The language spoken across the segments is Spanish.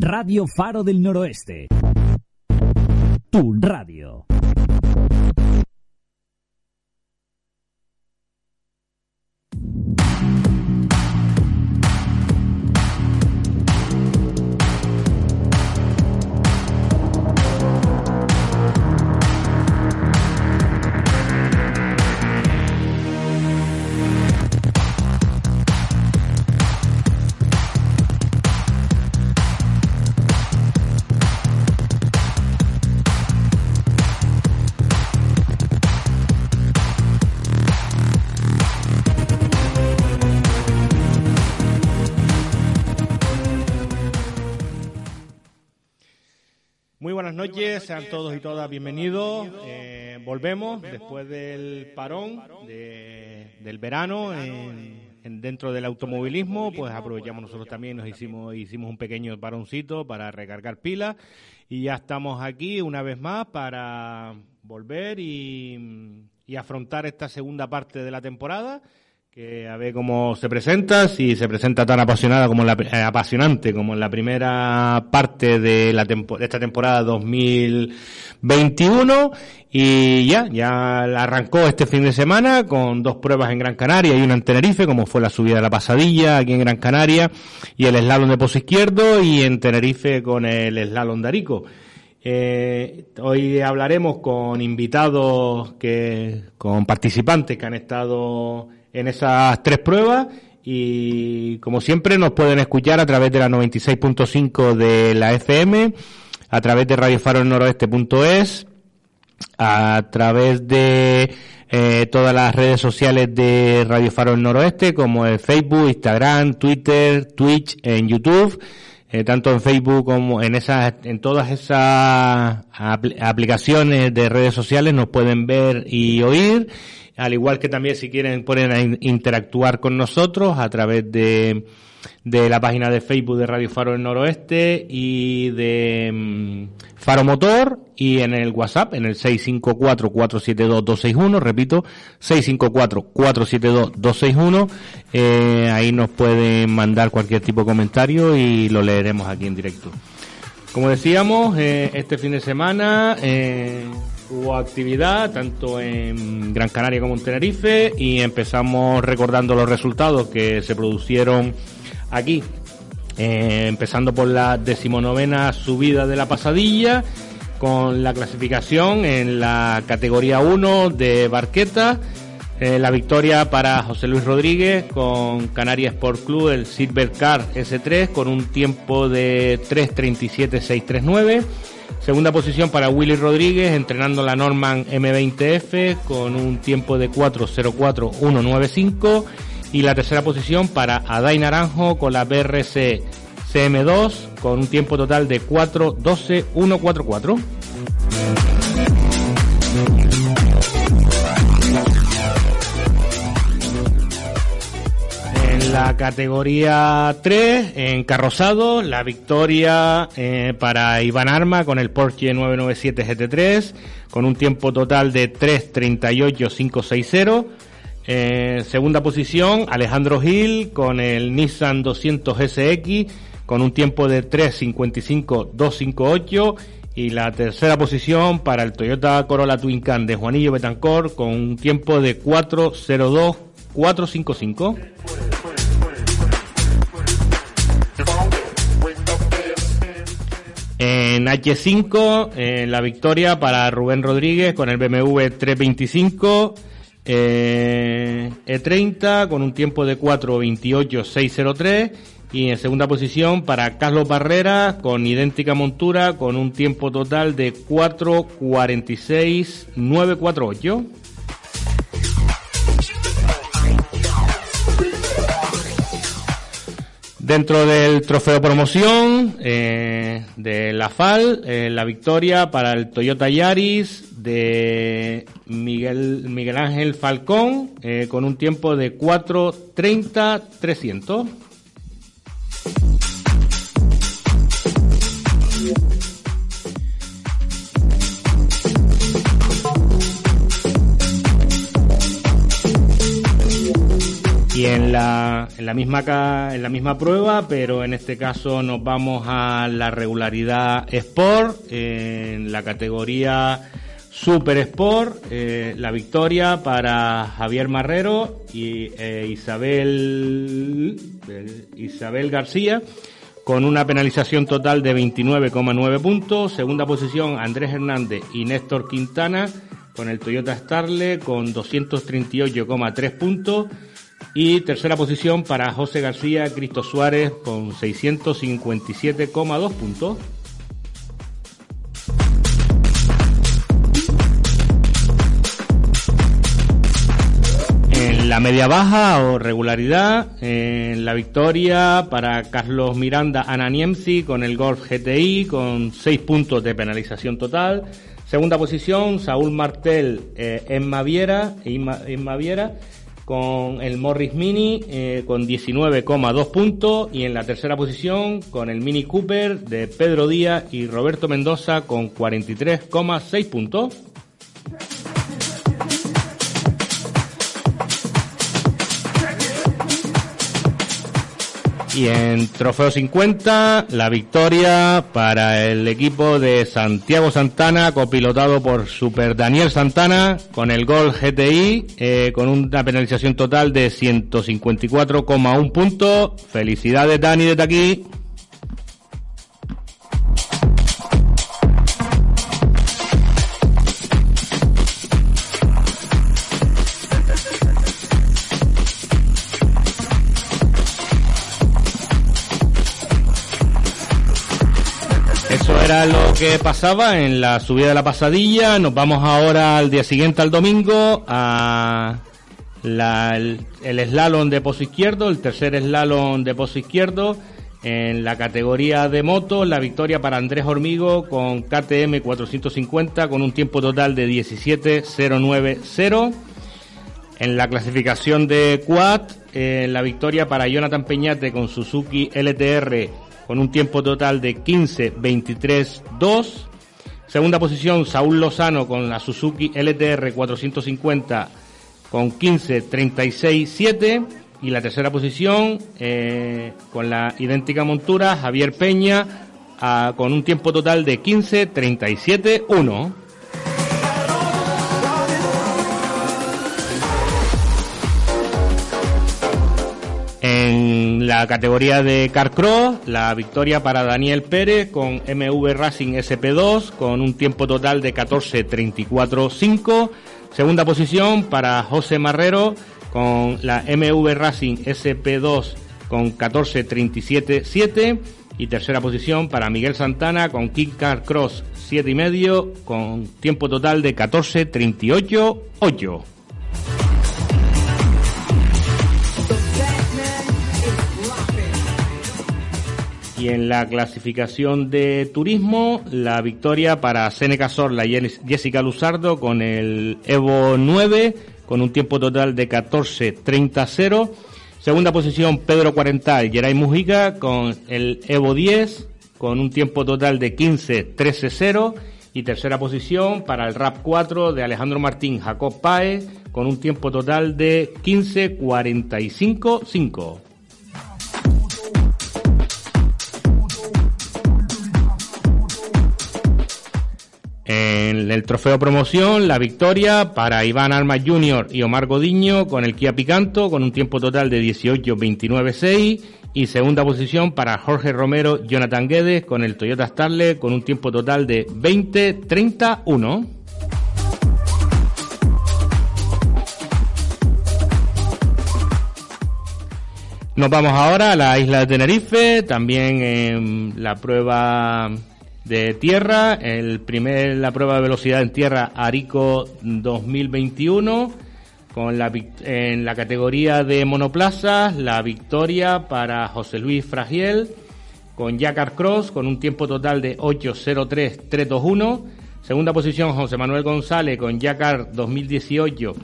Radio Faro del Noroeste. Tu radio. Noches, sean todos y todas bienvenidos. Eh, volvemos después del parón del verano en, dentro del automovilismo, pues aprovechamos nosotros también, nos hicimos, hicimos un pequeño paroncito para recargar pilas y ya estamos aquí una vez más para volver y afrontar esta segunda parte de la temporada a ver cómo se presenta, si se presenta tan apasionada como la, eh, apasionante como en la primera parte de, la de esta temporada 2021 y ya, ya arrancó este fin de semana con dos pruebas en Gran Canaria y una en Tenerife, como fue la subida de la pasadilla aquí en Gran Canaria y el slalom de pozo izquierdo y en Tenerife con el slalom de Arico. Eh, hoy hablaremos con invitados que, con participantes que han estado en esas tres pruebas y como siempre nos pueden escuchar a través de la 96.5 de la FM, a través de Radio Faro Noroeste.es, a través de eh, todas las redes sociales de Radio Faro Noroeste como el Facebook, Instagram, Twitter, Twitch, en YouTube. Eh, tanto en Facebook como en esas, en todas esas aplicaciones de redes sociales nos pueden ver y oír al igual que también si quieren pueden interactuar con nosotros a través de, de la página de Facebook de Radio Faro del Noroeste y de mm, Faro Motor y en el WhatsApp en el 654-472-261, repito, 654-472-261, eh, ahí nos pueden mandar cualquier tipo de comentario y lo leeremos aquí en directo. Como decíamos, eh, este fin de semana eh, Hubo actividad tanto en Gran Canaria como en Tenerife y empezamos recordando los resultados que se produjeron aquí. Eh, empezando por la decimonovena subida de la pasadilla con la clasificación en la categoría 1 de Barqueta. Eh, la victoria para José Luis Rodríguez con Canarias Sport Club, el Silver Car S3 con un tiempo de 3.37.639. Segunda posición para Willy Rodríguez, entrenando la Norman M20F con un tiempo de 4.04.195. Y la tercera posición para Adai Naranjo con la BRC CM2 con un tiempo total de 4.12.144. la categoría 3, encarrozado, la victoria eh, para Iván Arma con el Porsche 997 GT3, con un tiempo total de 3.38.560. Eh, segunda posición, Alejandro Gil con el Nissan 200 SX, con un tiempo de 3.55.258. Y la tercera posición para el Toyota Corolla Twin Can de Juanillo Betancor con un tiempo de 4.02.455. En H5, en la victoria para Rubén Rodríguez con el BMW 325 eh, E30 con un tiempo de 4.28.603 y en segunda posición para Carlos Barrera con idéntica montura con un tiempo total de 4.46.948. Dentro del trofeo promoción eh, de la FAL, eh, la victoria para el Toyota Yaris de Miguel, Miguel Ángel Falcón eh, con un tiempo de 4.30.300. Y en la, en la misma en la misma prueba, pero en este caso nos vamos a la regularidad Sport en la categoría Super Sport, eh, la victoria para Javier Marrero y eh, Isabel eh, Isabel García con una penalización total de 29,9 puntos. Segunda posición Andrés Hernández y Néstor Quintana con el Toyota Starle con 238,3 puntos. Y tercera posición para José García Cristo Suárez con 657,2 puntos. En la media baja o regularidad, en la victoria para Carlos Miranda Ananiemzi con el Golf GTI con 6 puntos de penalización total. Segunda posición, Saúl Martel eh, en Maviera, en Maviera con el Morris Mini eh, con 19,2 puntos y en la tercera posición con el Mini Cooper de Pedro Díaz y Roberto Mendoza con 43,6 puntos. Y en Trofeo 50, la victoria para el equipo de Santiago Santana, copilotado por Super Daniel Santana, con el gol GTI, eh, con una penalización total de 154,1 puntos. Felicidades Dani desde aquí. Era lo que pasaba en la subida de la pasadilla. Nos vamos ahora al día siguiente, al domingo, a el, slalom de pozo izquierdo, el tercer slalom de pozo izquierdo. En la categoría de moto, la victoria para Andrés Hormigo con KTM 450 con un tiempo total de 17.090. En la clasificación de quad, eh, la victoria para Jonathan Peñate con Suzuki LTR con un tiempo total de 15-23-2. Segunda posición, Saúl Lozano con la Suzuki LTR 450 con 15-36-7. Y la tercera posición, eh, con la idéntica montura, Javier Peña ah, con un tiempo total de 15-37-1. La categoría de Carcross, la victoria para Daniel Pérez con MV Racing SP2 con un tiempo total de 14.34.5. Segunda posición para José Marrero con la MV Racing SP2 con 14.37.7. Y tercera posición para Miguel Santana con King Car Cross 7,5 con tiempo total de 14.38.8. Y en la clasificación de turismo, la victoria para Seneca Sorla y Jessica Luzardo con el Evo 9, con un tiempo total de 14.30.0. Segunda posición, Pedro Cuarental, Geray Mujica con el Evo 10, con un tiempo total de 15.13.0. Y tercera posición para el RAP 4 de Alejandro Martín Jacob Paez, con un tiempo total de 15.45.5. En el trofeo promoción, la victoria para Iván Armas Jr. y Omar Godiño con el Kia Picanto con un tiempo total de 18-29-6 y segunda posición para Jorge Romero Jonathan Guedes con el Toyota Starlet con un tiempo total de 20-31. Nos vamos ahora a la isla de Tenerife, también en la prueba de tierra, el primer la prueba de velocidad en tierra Arico 2021 con la en la categoría de monoplazas la victoria para José Luis Fragiel con Jacar Cross con un tiempo total de 8.03.321 segunda posición José Manuel González con Jacar 2018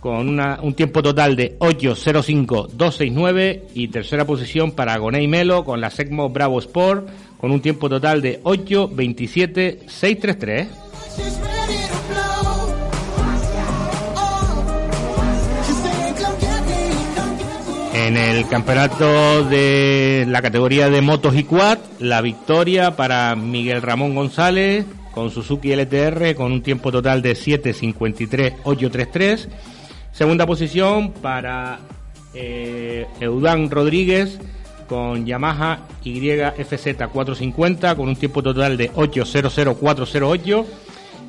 con una, un tiempo total de 8.05.269 y tercera posición para Gonei Melo con la Secmo Bravo Sport con un tiempo total de 8.27.633. En el campeonato de la categoría de motos y quad, la victoria para Miguel Ramón González con Suzuki LTR con un tiempo total de 7.53.833. Segunda posición para eh, Eudán Rodríguez con Yamaha YFZ 450 con un tiempo total de 8.00408.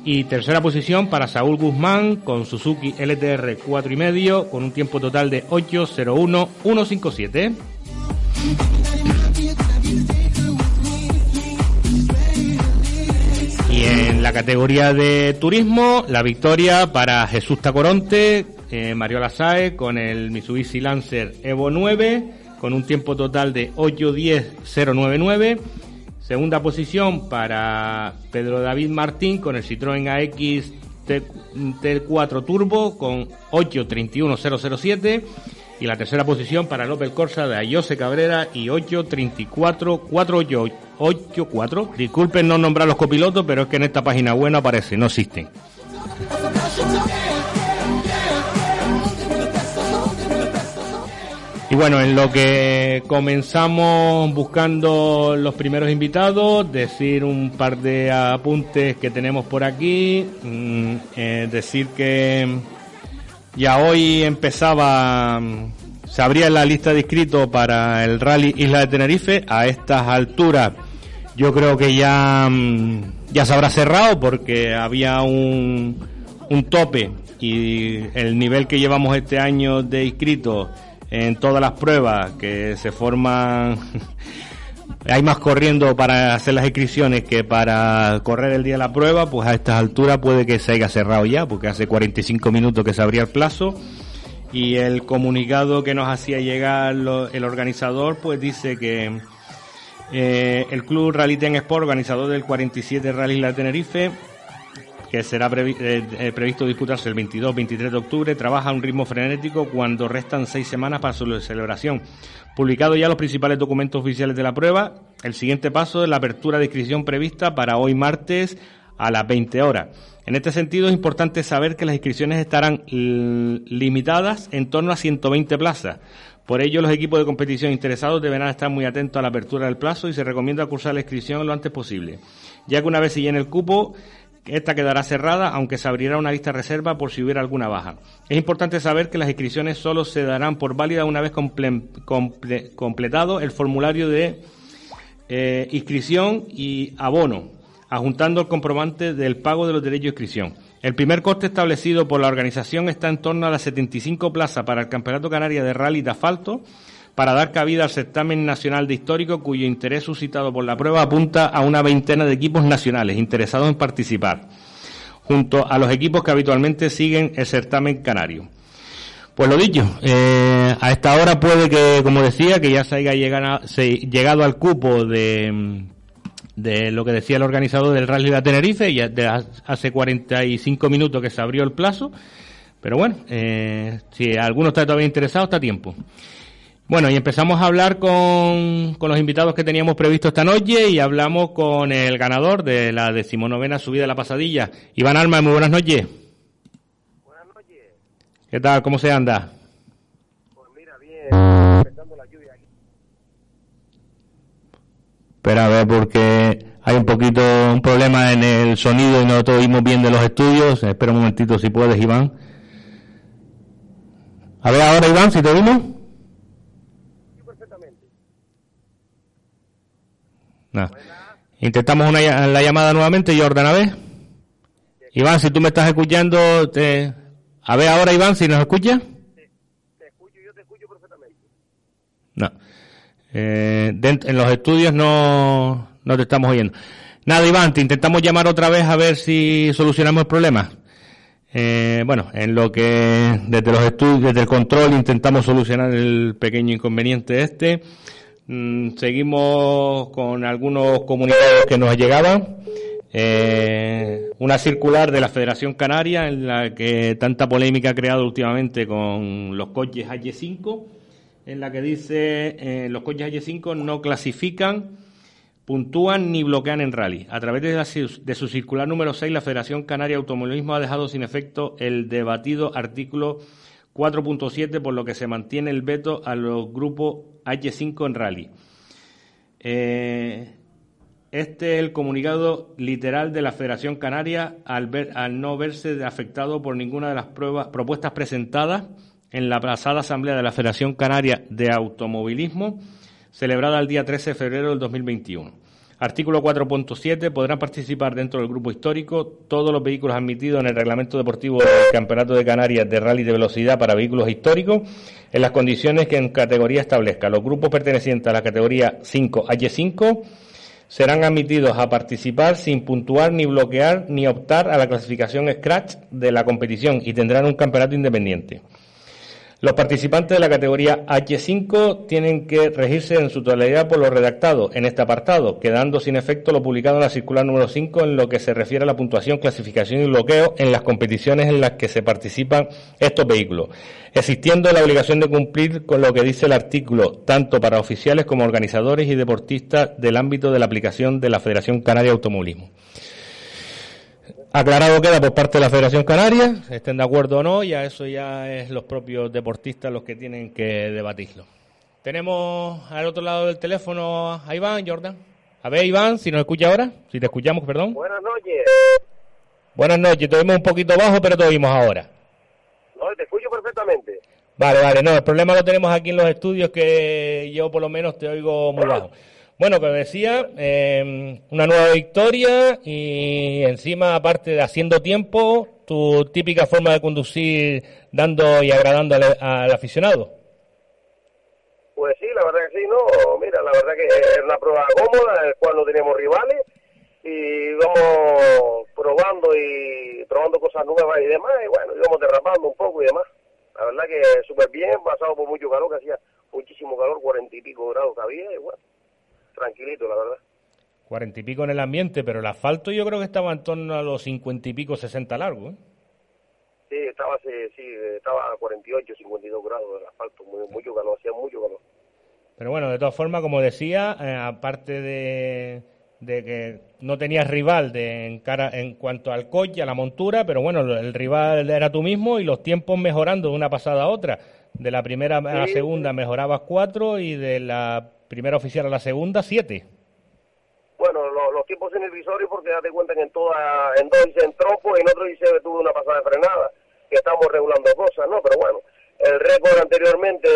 Y tercera posición para Saúl Guzmán con Suzuki LTR 4,5 con un tiempo total de 8.01.157. Y en la categoría de turismo, la victoria para Jesús Tacoronte, eh, Mariola Sae con el Mitsubishi Lancer Evo 9 con un tiempo total de 8.10.099 Segunda posición para Pedro David Martín con el Citroën AX T4 Turbo con 8.31.007 y la tercera posición para el Opel Corsa de Ayose Cabrera y 8.34.484. Disculpen no nombrar los copilotos, pero es que en esta página web no aparece, no existen. Bueno, en lo que comenzamos buscando los primeros invitados, decir un par de apuntes que tenemos por aquí, mm, eh, decir que ya hoy empezaba, se abría la lista de inscritos para el Rally Isla de Tenerife, a estas alturas. Yo creo que ya, mm, ya se habrá cerrado porque había un, un tope y el nivel que llevamos este año de inscritos en todas las pruebas que se forman hay más corriendo para hacer las inscripciones que para correr el día de la prueba, pues a estas alturas puede que se haya cerrado ya, porque hace 45 minutos que se abría el plazo. Y el comunicado que nos hacía llegar el organizador, pues dice que eh, el club Rally Ten Sport, organizador del 47 Rally La Tenerife, que será eh, eh, previsto disputarse el 22-23 de octubre, trabaja a un ritmo frenético cuando restan seis semanas para su celebración. Publicado ya los principales documentos oficiales de la prueba, el siguiente paso es la apertura de inscripción prevista para hoy martes a las 20 horas. En este sentido es importante saber que las inscripciones estarán limitadas en torno a 120 plazas. Por ello, los equipos de competición interesados deberán estar muy atentos a la apertura del plazo y se recomienda cursar la inscripción lo antes posible, ya que una vez se llene el cupo, esta quedará cerrada, aunque se abrirá una lista reserva por si hubiera alguna baja. Es importante saber que las inscripciones solo se darán por válida una vez completado el formulario de eh, inscripción y abono, adjuntando el comprobante del pago de los derechos de inscripción. El primer coste establecido por la organización está en torno a las 75 plazas para el Campeonato Canaria de Rally de Asfalto, para dar cabida al certamen nacional de histórico cuyo interés suscitado por la prueba apunta a una veintena de equipos nacionales interesados en participar, junto a los equipos que habitualmente siguen el certamen canario. Pues lo dicho, eh, a esta hora puede que, como decía, que ya se haya llegado, al cupo de, de lo que decía el organizador del Rally de Tenerife, ya de hace 45 minutos que se abrió el plazo, pero bueno, eh, si alguno está todavía interesado, está a tiempo. Bueno, y empezamos a hablar con, con, los invitados que teníamos previsto esta noche y hablamos con el ganador de la decimonovena subida de la pasadilla. Iván Alma, muy buenas noches. Buenas noches. ¿Qué tal? ¿Cómo se anda? Pues mira, bien, empezando la lluvia aquí. Espera a ver, porque hay un poquito, un problema en el sonido y no te oímos bien de los estudios. Espera un momentito si puedes, Iván. A ver ahora, Iván, si te oímos. Intentamos una, la llamada nuevamente, Jordan, a ver. Iván, si tú me estás escuchando, te... a ver ahora, Iván, si nos escucha. Te, escucho, yo te escucho perfectamente. No. Eh, en los estudios no, no te estamos oyendo. Nada, Iván, te intentamos llamar otra vez a ver si solucionamos el problema. Eh, bueno, en lo que desde los estudios, desde el control intentamos solucionar el pequeño inconveniente este. Mm, seguimos con algunos comunicados que nos llegaban. Eh, una circular de la Federación Canaria en la que tanta polémica ha creado últimamente con los coches H5, en la que dice eh, los coches H5 no clasifican, puntúan ni bloquean en rally. A través de, de su circular número 6, la Federación Canaria de Automovilismo ha dejado sin efecto el debatido artículo 4.7, por lo que se mantiene el veto a los grupos H5 en rally. Eh, este es el comunicado literal de la Federación Canaria al, ver, al no verse afectado por ninguna de las pruebas, propuestas presentadas en la pasada Asamblea de la Federación Canaria de Automovilismo, celebrada el día 13 de febrero del 2021. Artículo 4.7. Podrán participar dentro del grupo histórico todos los vehículos admitidos en el reglamento deportivo del Campeonato de Canarias de Rally de Velocidad para vehículos históricos en las condiciones que en categoría establezca. Los grupos pertenecientes a la categoría 5H5 serán admitidos a participar sin puntuar ni bloquear ni optar a la clasificación Scratch de la competición y tendrán un campeonato independiente. Los participantes de la categoría H5 tienen que regirse en su totalidad por lo redactado en este apartado, quedando sin efecto lo publicado en la circular número 5 en lo que se refiere a la puntuación, clasificación y bloqueo en las competiciones en las que se participan estos vehículos, existiendo la obligación de cumplir con lo que dice el artículo, tanto para oficiales como organizadores y deportistas del ámbito de la aplicación de la Federación Canaria de Automovilismo. Aclarado queda por parte de la Federación Canaria, estén de acuerdo o no, ya eso ya es los propios deportistas los que tienen que debatirlo. Tenemos al otro lado del teléfono a Iván, Jordan. A ver, Iván, si nos escucha ahora, si te escuchamos, perdón. Buenas noches. Buenas noches, te oímos un poquito bajo, pero te oímos ahora. No, te escucho perfectamente. Vale, vale, no, el problema lo tenemos aquí en los estudios que yo por lo menos te oigo muy bajo. Bueno, como decía, eh, una nueva victoria y encima, aparte de haciendo tiempo, tu típica forma de conducir dando y agradando al, aficionado. Pues sí, la verdad que sí, no, mira, la verdad que es una prueba cómoda, en la cual no tenemos rivales y vamos probando y probando cosas nuevas y demás, y bueno, íbamos derrapando un poco y demás. La verdad que súper bien, pasado por mucho calor, que hacía muchísimo calor, cuarenta y pico grados que había, y bueno, tranquilito, la verdad. Cuarenta y pico en el ambiente, pero el asfalto yo creo que estaba en torno a los cincuenta y pico, sesenta largo, ¿eh? Sí, estaba, sí, estaba a 48, 52 grados el asfalto, muy, mucho calor, hacía mucho calor. Pero bueno, de todas formas, como decía, eh, aparte de, de, que no tenías rival de, en, cara, en cuanto al coche, a la montura, pero bueno, el rival era tú mismo y los tiempos mejorando de una pasada a otra. De la primera a la segunda mejorabas cuatro y de la primera oficial a la segunda, siete. Bueno, los tiempos en el visorio porque date cuenta que en, toda, en dos dice en trompo y en otro que tuve una pasada frenada, que estamos regulando cosas, ¿no? Pero bueno, el récord anteriormente,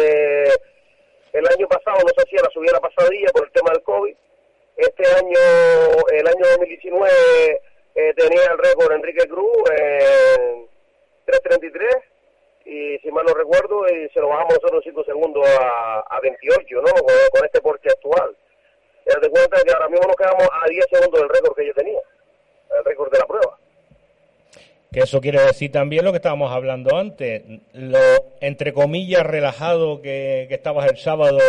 el año pasado no se hacía la subida la pasadilla por el tema del COVID. Este año, el año 2019, eh, tenía el récord Enrique Cruz en 333 y si mal no recuerdo, y se lo bajamos nosotros 5 segundos a, a 28, ¿no? Con, este Porsche actual. Te cuenta que ahora mismo nos quedamos a 10 segundos del récord que yo tenía, el récord de la prueba. Que eso quiere decir también lo que estábamos hablando antes, lo entre comillas relajado que, que estabas el sábado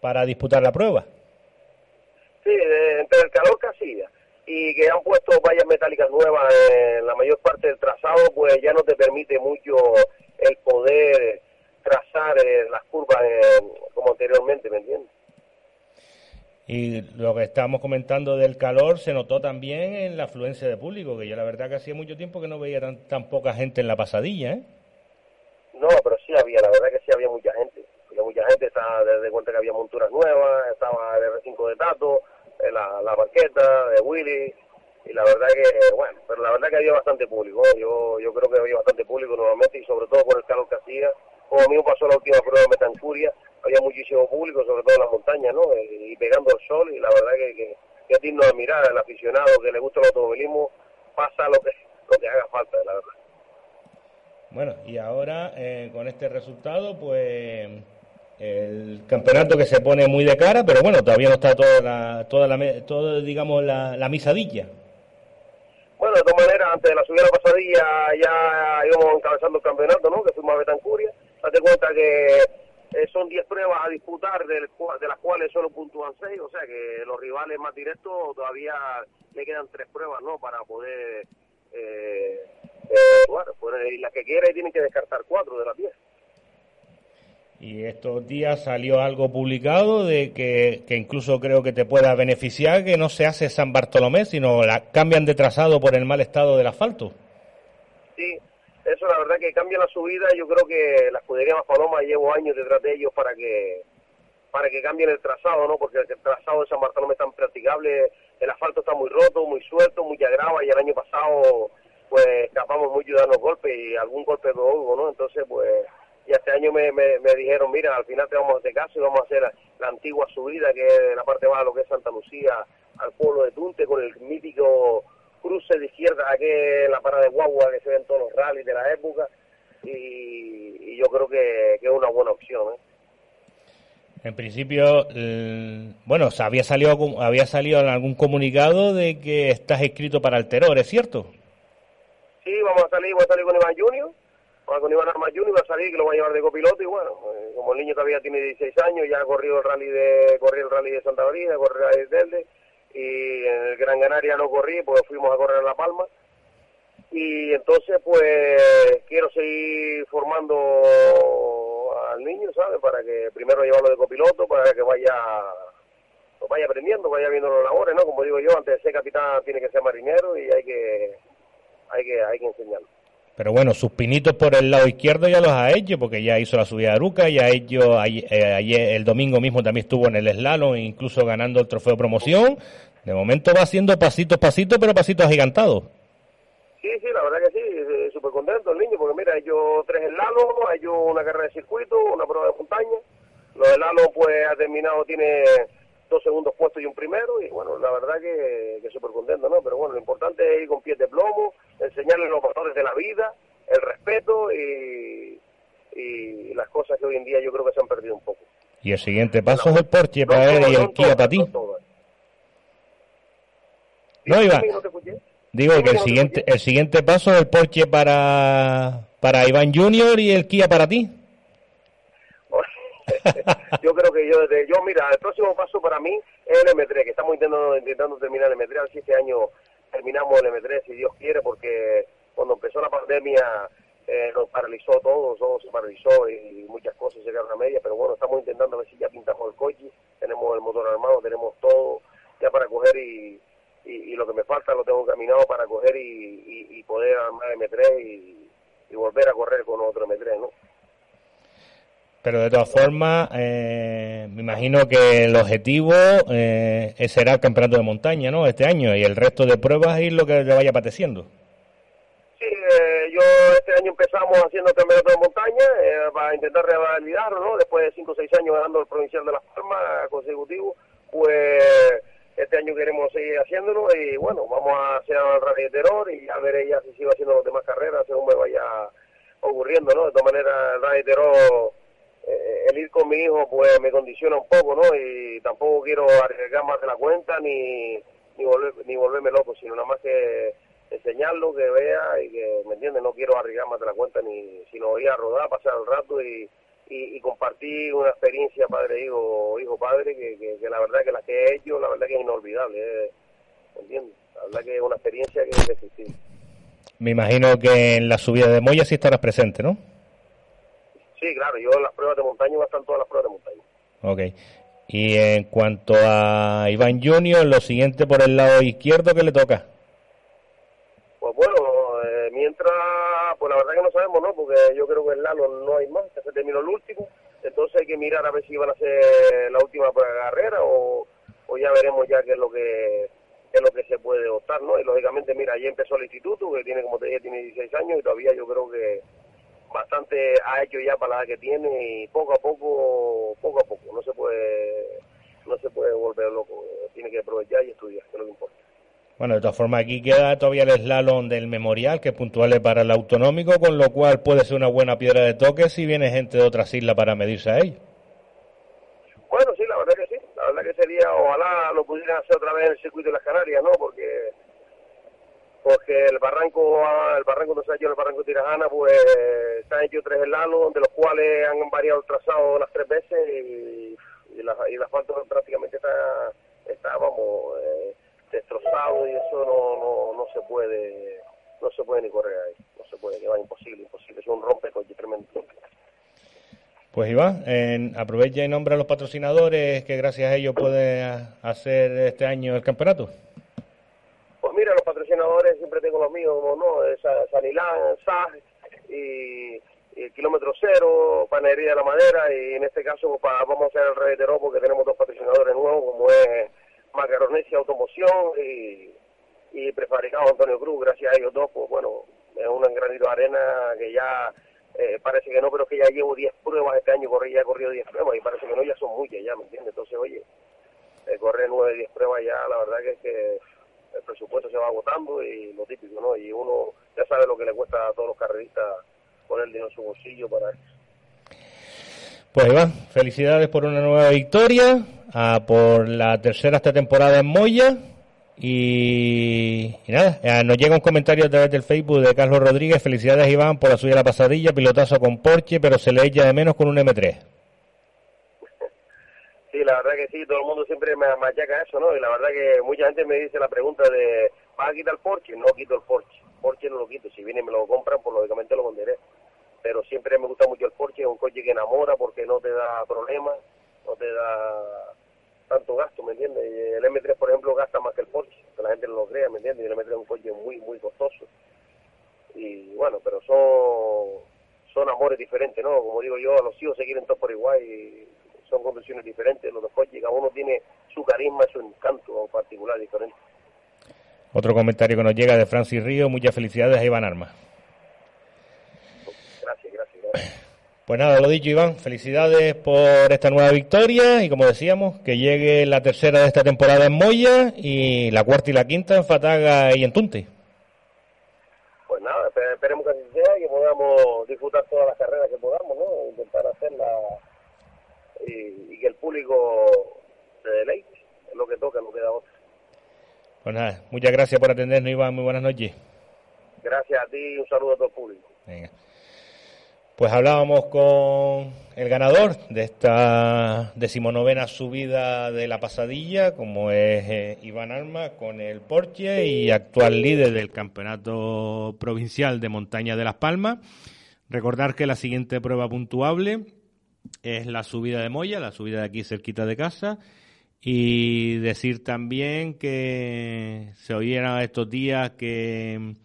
para disputar la prueba. Sí, entre el calor que hacía y que han puesto vallas metálicas nuevas en la mayor parte del trazado, pues ya no te permite mucho el poder trazar eh, las curvas eh, como anteriormente, ¿me entiendes? Y lo que estábamos comentando del calor se notó también en la afluencia de público, que yo la verdad que hacía mucho tiempo que no veía tan, tan poca gente en la pasadilla, ¿eh? No, pero sí había, la verdad que sí había mucha gente. Había mucha gente, estaba desde cuenta que había monturas nuevas, estaba el R5 de Tato, eh, la, la barqueta de Willy, y la verdad que, bueno, pero la verdad que había bastante público, yo yo creo que había bastante público nuevamente y sobre todo por el calor que hacía, como me pasó la última prueba de Metancuria, había muchísimo público, sobre todo en las montañas, ¿no? Y, pegando el sol y la verdad que, que, es digno de mirar, el aficionado que le gusta el automovilismo pasa lo que, lo que haga falta, la verdad. Bueno, y ahora eh, con este resultado, pues el campeonato que se pone muy de cara, pero bueno, todavía no está toda la, toda la, todo, digamos, la, la misadilla. Bueno, de todas maneras, antes de la subida a la pasadilla ya íbamos encabezando el campeonato, ¿no? Que fuimos a Betancuria. Date cuenta que eh, son 10 pruebas a disputar, de, de las cuales solo puntúan 6, o sea que los rivales más directos todavía le quedan 3 pruebas, ¿no? Para poder eh, eh, jugar. Pues, y las que quiera tienen que descartar 4 de las 10. Y estos días salió algo publicado de que, que, incluso creo que te pueda beneficiar que no se hace San Bartolomé, sino la cambian de trazado por el mal estado del asfalto. Sí, eso la verdad que cambia la subida. Yo creo que la escudería Más Paloma llevo años detrás de ellos para que para que cambien el trazado, ¿no? Porque el trazado de San Bartolomé es tan practicable, el asfalto está muy roto, muy suelto, muy agrava y el año pasado pues escapamos mucho de darnos golpes y algún golpe de hubo, ¿no? Entonces pues y este año me, me, dijeron, mira, al final te vamos a hacer caso y vamos a hacer la, antigua subida que es la parte baja, lo que es Santa Lucía, al pueblo de Tunte, con el mítico cruce de izquierda, aquí en la parada de Guagua que se ven todos los rallies de la época, y, yo creo que, que, es una buena opción. ¿eh? En principio, bueno, se había salido había salido en algún comunicado de que estás escrito para el terror, ¿es cierto? Sí, vamos a salir, voy a salir con Iván Junior, con Iván Armas Junior, va a salir que lo va a llevar de copiloto y bueno, eh, como el niño todavía tiene 16 años, ya ha corrido el rally de corrió el rally de Santa María, corrió el rally de y en el Gran Canaria no corrí, pues fuimos a correr a La Palma y entonces pues quiero seguir formando al niño, ¿sabes? Para que primero llevarlo de copiloto, para que vaya pues vaya aprendiendo, vaya viendo los labores, ¿no? Como digo yo, antes de ser capitán tiene que ser marinero y hay que hay que hay que enseñarlo. Pero bueno, sus pinitos por el lado izquierdo ya los ha hecho, porque ya hizo la subida de Aruca, ya hecho eh, ayer, el domingo mismo también estuvo en el slalom, incluso ganando el trofeo promoción. De momento va haciendo pasitos, pasitos, pero pasitos agigantados. Sí, sí, la verdad que sí, súper contento el niño, porque mira, ha tres slalom, ha una carrera de circuito, una prueba de montaña. Los slalom pues ha terminado, tiene dos segundos puestos y un primero, y bueno, la verdad que, que súper contento, ¿no? Pero bueno, lo importante es ir con pies de plomo, enseñarle los valores de la vida, el respeto y, y las cosas que hoy en día yo creo que se han perdido un poco. Y el siguiente paso es el Porsche para él y el Kia para ti. No, Iván. Digo que el siguiente, el siguiente paso es el Porsche para, para Iván Junior y el Kia para ti. yo creo que yo, desde, yo, mira, el próximo paso para mí es el M3, que estamos intentando, intentando terminar el M3, a ver si este año terminamos el M3, si Dios quiere, porque cuando empezó la pandemia eh, nos paralizó todo, todo se paralizó y, muchas cosas se quedaron a media, pero bueno, estamos intentando a ver si ya pintamos el coche, tenemos el motor armado, tenemos todo ya para coger y, y, lo que me falta lo tengo caminado para coger y, poder armar M3 y, volver a correr con otro M3, ¿no? Pero de todas formas, eh, me imagino que el objetivo eh, será el campeonato de montaña, ¿no? Este año y el resto de pruebas y lo que le vaya apeteciendo. Sí, eh, yo este año empezamos haciendo el campeonato de montaña eh, para intentar revalidarlo, ¿no? Después de 5 o 6 años ganando el provincial de Las Palmas consecutivo, pues este año queremos seguir haciéndolo y bueno, vamos a hacer el rally de terror y ya veré ya si sigo haciendo las demás carreras según me vaya ocurriendo, ¿no? De todas maneras, el rally de terror el ir con mi hijo pues me condiciona un poco, ¿no? Y tampoco quiero arriesgar más de la cuenta ni, ni, volver, ni volverme loco, sino nada más que enseñarlo, que vea y que, ¿me entiende No quiero arriesgar más de la cuenta, ni sino ir a rodar, pasar el rato y, y, compartir una experiencia padre-hijo, hijo-padre, que, que, la verdad que la que he hecho, la verdad que es inolvidable, ¿eh? ¿me entiendes? La verdad que es una experiencia que es existir. Me imagino que en la subida de Moya sí estarás presente, ¿no? Sí, claro, yo en las pruebas de montaña voy a estar todas las pruebas de montaña. Ok. Y en cuanto a Iván Junior, lo siguiente por el lado izquierdo, ¿qué le toca? Pues bueno, eh, mientras, pues la verdad que no sabemos, ¿no? Porque yo creo que el Lalo no hay más, que se terminó el último. Entonces hay que mirar a ver si van a hacer la última carrera o, o ya veremos ya qué es lo que es lo que se puede optar, ¿no? Y lógicamente, mira, ahí empezó el instituto, que tiene, como te dije, tiene 16 años y todavía yo creo que bastante ha hecho ya para la que tiene y poco a poco, poco a poco, no se puede, no se puede volver loco, tiene que aprovechar y estudiar, que es lo que importa. Bueno, de todas formas, aquí queda todavía el slalom del memorial, que es puntual para el autonómico, con lo cual puede ser una buena piedra de toque si viene gente de otras islas para medirse a él. Bueno, sí, la verdad que sí. La verdad que sería, ojalá lo pudieran hacer otra vez en el circuito de las Canarias, ¿no? Porque porque el barranco, el barranco ha hecho el barranco Tirajana, pues se han hecho tres helados, de los cuales han variado el trazado las tres veces y, y, la, y el asfalto prácticamente está, está vamos, eh, destrozado y eso no, no, no se puede, no se puede ni correr ahí, no se puede, que imposible, imposible, es un rompecoche tremendo. Pues Iván, en, aprovecha y nombra a los patrocinadores que gracias a ellos puede hacer este año el campeonato. Mira, los patrocinadores siempre tengo los míos, como no, Sanilán, SAS, y, kilómetro cero, panadería de la madera y en este caso pues, vamos a hacer el reitero porque tenemos dos patrocinadores nuevos como es Macaronesia Automoción y, y Prefabricado Antonio Cruz, gracias a ellos dos, pues bueno, es un granito de arena que ya eh, parece que no, pero que ya llevo 10 pruebas este año, corrí, ya he corrido 10 pruebas y parece que no, ya son muchas ya, ¿me entiendes? Entonces, oye, eh, correr 9, 10 pruebas ya, la verdad que es que el presupuesto se va agotando y lo típico, ¿no? Y uno ya sabe lo que le cuesta a todos los carreristas poner dinero en su bolsillo para eso. Pues Iván, felicidades por una nueva victoria, a por la tercera esta temporada en Moya. Y, nada, eh, nos llega un comentario a través del Facebook de Carlos Rodríguez. Felicidades Iván por la suya la pasadilla, pilotazo con Porsche, pero se le echa de menos con un M3. Sí, la verdad que sí, todo el mundo siempre me machaca eso, ¿no? Y la verdad que mucha gente me dice la pregunta de, ¿vas a quitar el Porsche? No quito el Porsche. Porsche no lo quito. Si viene y me lo compran, pues lógicamente lo venderé. Pero siempre me gusta mucho el Porsche, es un coche que enamora porque no te da problemas, no te da tanto gasto, ¿me entiendes? El M3, por ejemplo, gasta más que el Porsche, que la gente no lo crea, ¿me entiendes? Y el M3 es un coche muy, muy costoso. Y bueno, pero son, son amores diferentes, ¿no? Como digo yo, a los hijos se quieren todos por igual y son condiciones diferentes los dos coches, cada uno tiene su carisma, su encanto particular diferente. Otro comentario que nos llega de Francis Río, muchas felicidades a Iván Arma. Gracias, gracias, gracias. Pues nada, lo dicho Iván, felicidades por esta nueva victoria y como decíamos, que llegue la tercera de esta temporada en Moya y la cuarta y la quinta en Fataga y en Tunte. Pues nada, esperemos que así sea y que podamos disfrutar todas las carreras que podamos, ¿no? Intentar hacerla y, que el público se deleite, es lo que toca, no queda otra. Pues nada, muchas gracias por atendernos Iván, muy buenas noches. Gracias a ti y un saludo a todo el público. Venga. Pues hablábamos con el ganador de esta decimonovena subida de la pasadilla, como es eh, Iván Arma, con el Porsche y actual líder del campeonato provincial de montaña de Las Palmas. Recordar que la siguiente prueba puntuable es la subida de Moya, la subida de aquí cerquita de casa. Y decir también que se oyeron estos días que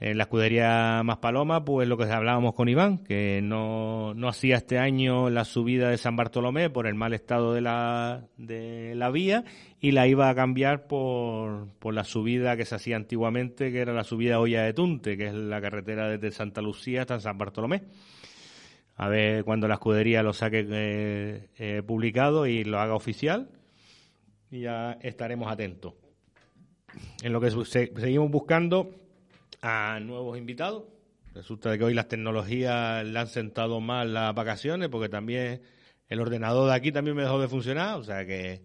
en la escudería Más Paloma, pues lo que hablábamos con Iván, que no, no hacía este año la subida de San Bartolomé por el mal estado de la, de la vía y la iba a cambiar por, por la subida que se hacía antiguamente, que era la subida Olla de Tunte, que es la carretera desde Santa Lucía hasta San Bartolomé. A ver cuando la escudería lo saque eh, eh, publicado y lo haga oficial y ya estaremos atentos. En lo que seguimos buscando a nuevos invitados. Resulta que hoy las tecnologías le han sentado mal las vacaciones porque también el ordenador de aquí también me dejó de funcionar, o sea que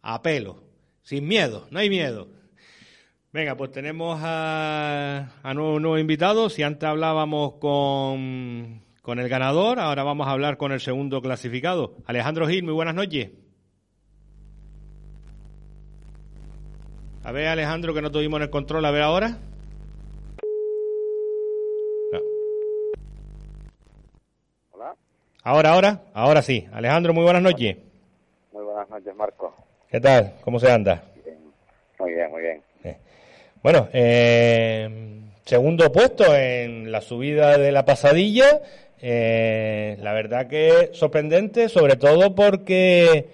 a pelo, sin miedo, no hay miedo. Venga, pues tenemos a, a nuevos, nuevos invitados. Si antes hablábamos con, con el ganador, ahora vamos a hablar con el segundo clasificado. Alejandro Gil, muy buenas noches. A ver, Alejandro, que no tuvimos en el control, a ver ahora. Ahora, ahora, ahora sí. Alejandro, muy buenas noches. Muy buenas noches, Marco. ¿Qué tal? ¿Cómo se anda? Muy bien, muy bien. Bueno, eh, segundo puesto en la subida de la pasadilla. Eh, la verdad que sorprendente, sobre todo porque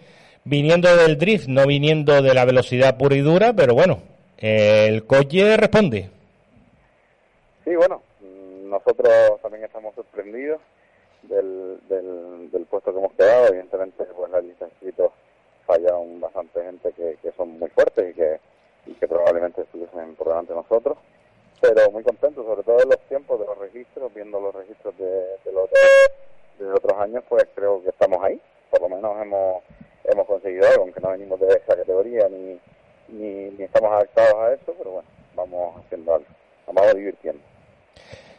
viniendo del drift, no viniendo de la velocidad pura y dura, pero bueno, el coche responde. Sí, bueno, nosotros también estamos sorprendidos del, del, puesto que hemos quedado. Evidentemente, pues la lista de inscritos fallaron bastante gente que, que son muy fuertes y que, y que probablemente estuviesen por delante de nosotros. Pero muy contentos, sobre todo en los tiempos de los registros, viendo los registros de, de, los, de otros años, pues creo que estamos ahí. Por lo menos hemos, hemos conseguido algo, aunque no venimos de esa categoría ni, ni, ni estamos adaptados a eso, pero bueno, vamos haciendo algo, vamos divirtiendo.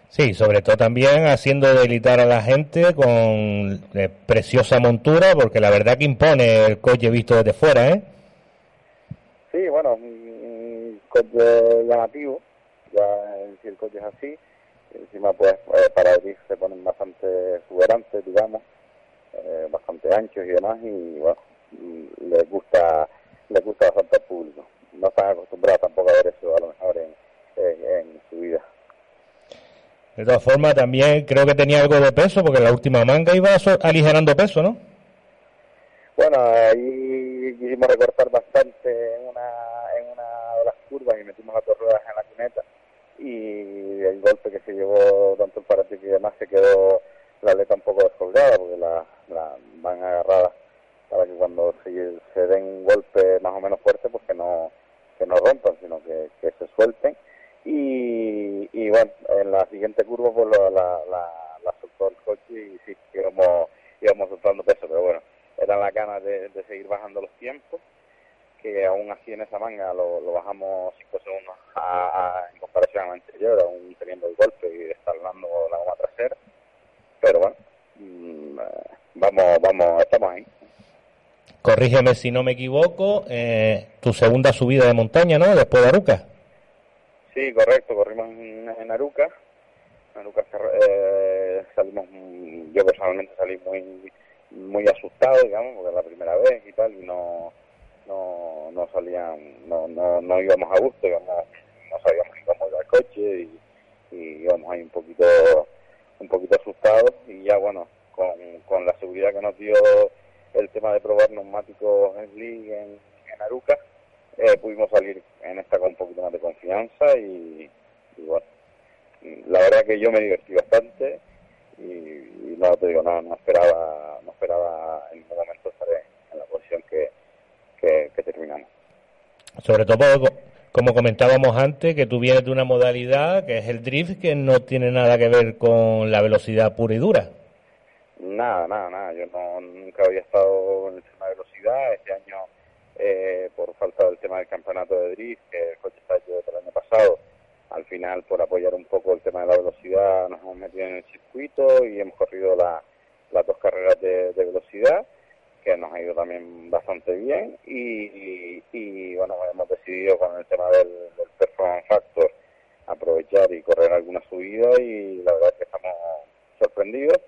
Sí, sobre todo también haciendo delitar a la gente con eh, preciosa montura, porque la verdad que impone el coche visto desde fuera, ¿eh? Sí, bueno, un coche llamativo, ya el coche es así, encima pues eh, para abrir se ponen bastante exuberantes, digamos, eh, bastante anchos y demás, y bueno, les gusta, les gusta bastante al público. No están acostumbrados tampoco a ver eso a lo mejor en, en su vida. De todas formas, también creo que tenía algo de peso, porque la última manga iba aligerando peso, ¿no? Bueno, ahí quisimos recortar bastante en una, en una de las curvas y metimos las dos ruedas en la cuneta y el golpe que se llevó tanto el parate y demás se quedó la aleta un poco descolgada porque la, van agarradas para que cuando se, den un golpe más o menos fuerte pues que no que no rompan sino que, se suelten. Y, y bueno en la siguiente curva pues la, la, la, soltó el coche y sí íbamos, íbamos soltando peso pero bueno eran las ganas de seguir bajando los tiempos que aún así en esa manga lo, bajamos 5 segundos a, en comparación a la anterior, aún teniendo el golpe y dando la goma trasera. Pero bueno, mm, vamos, vamos, estamos ahí. Corrígeme si no me equivoco, eh, tu segunda subida de montaña, ¿no? Después de Aruca. Sí, correcto, corrimos en, Aruca. En Aruca eh, salimos, yo personalmente salí muy muy asustado, digamos, porque es la primera vez y tal, y no no, no salían, no, no, no íbamos a gusto, íbamos, no sabíamos cómo iba el coche y, íbamos ahí un poquito, un poquito asustados y ya bueno, con, con la seguridad que nos dio el tema de probar neumáticos en League en, en Aruca, eh, pudimos salir en esta con un poquito más de confianza y, bueno, la verdad que yo me divertí bastante y, no te digo, no, no esperaba, no esperaba en ningún momento estar en la posición que, que, terminamos. Sobre todo, como comentábamos antes, que tú vienes de una modalidad que es el drift, que no tiene nada que ver con la velocidad pura y dura. Nada, nada, nada. Yo no, nunca había estado en el tema de velocidad. Este año, eh, por falta del tema del campeonato de drift, que el coche está hecho desde el año pasado, al final, por apoyar un poco el tema de la velocidad, nos hemos metido en el circuito y hemos corrido las dos carreras de velocidad que nos ha ido también bastante bien y, bueno, hemos decidido con el tema del, performance factor aprovechar y correr alguna subida y la verdad es que estamos sorprendidos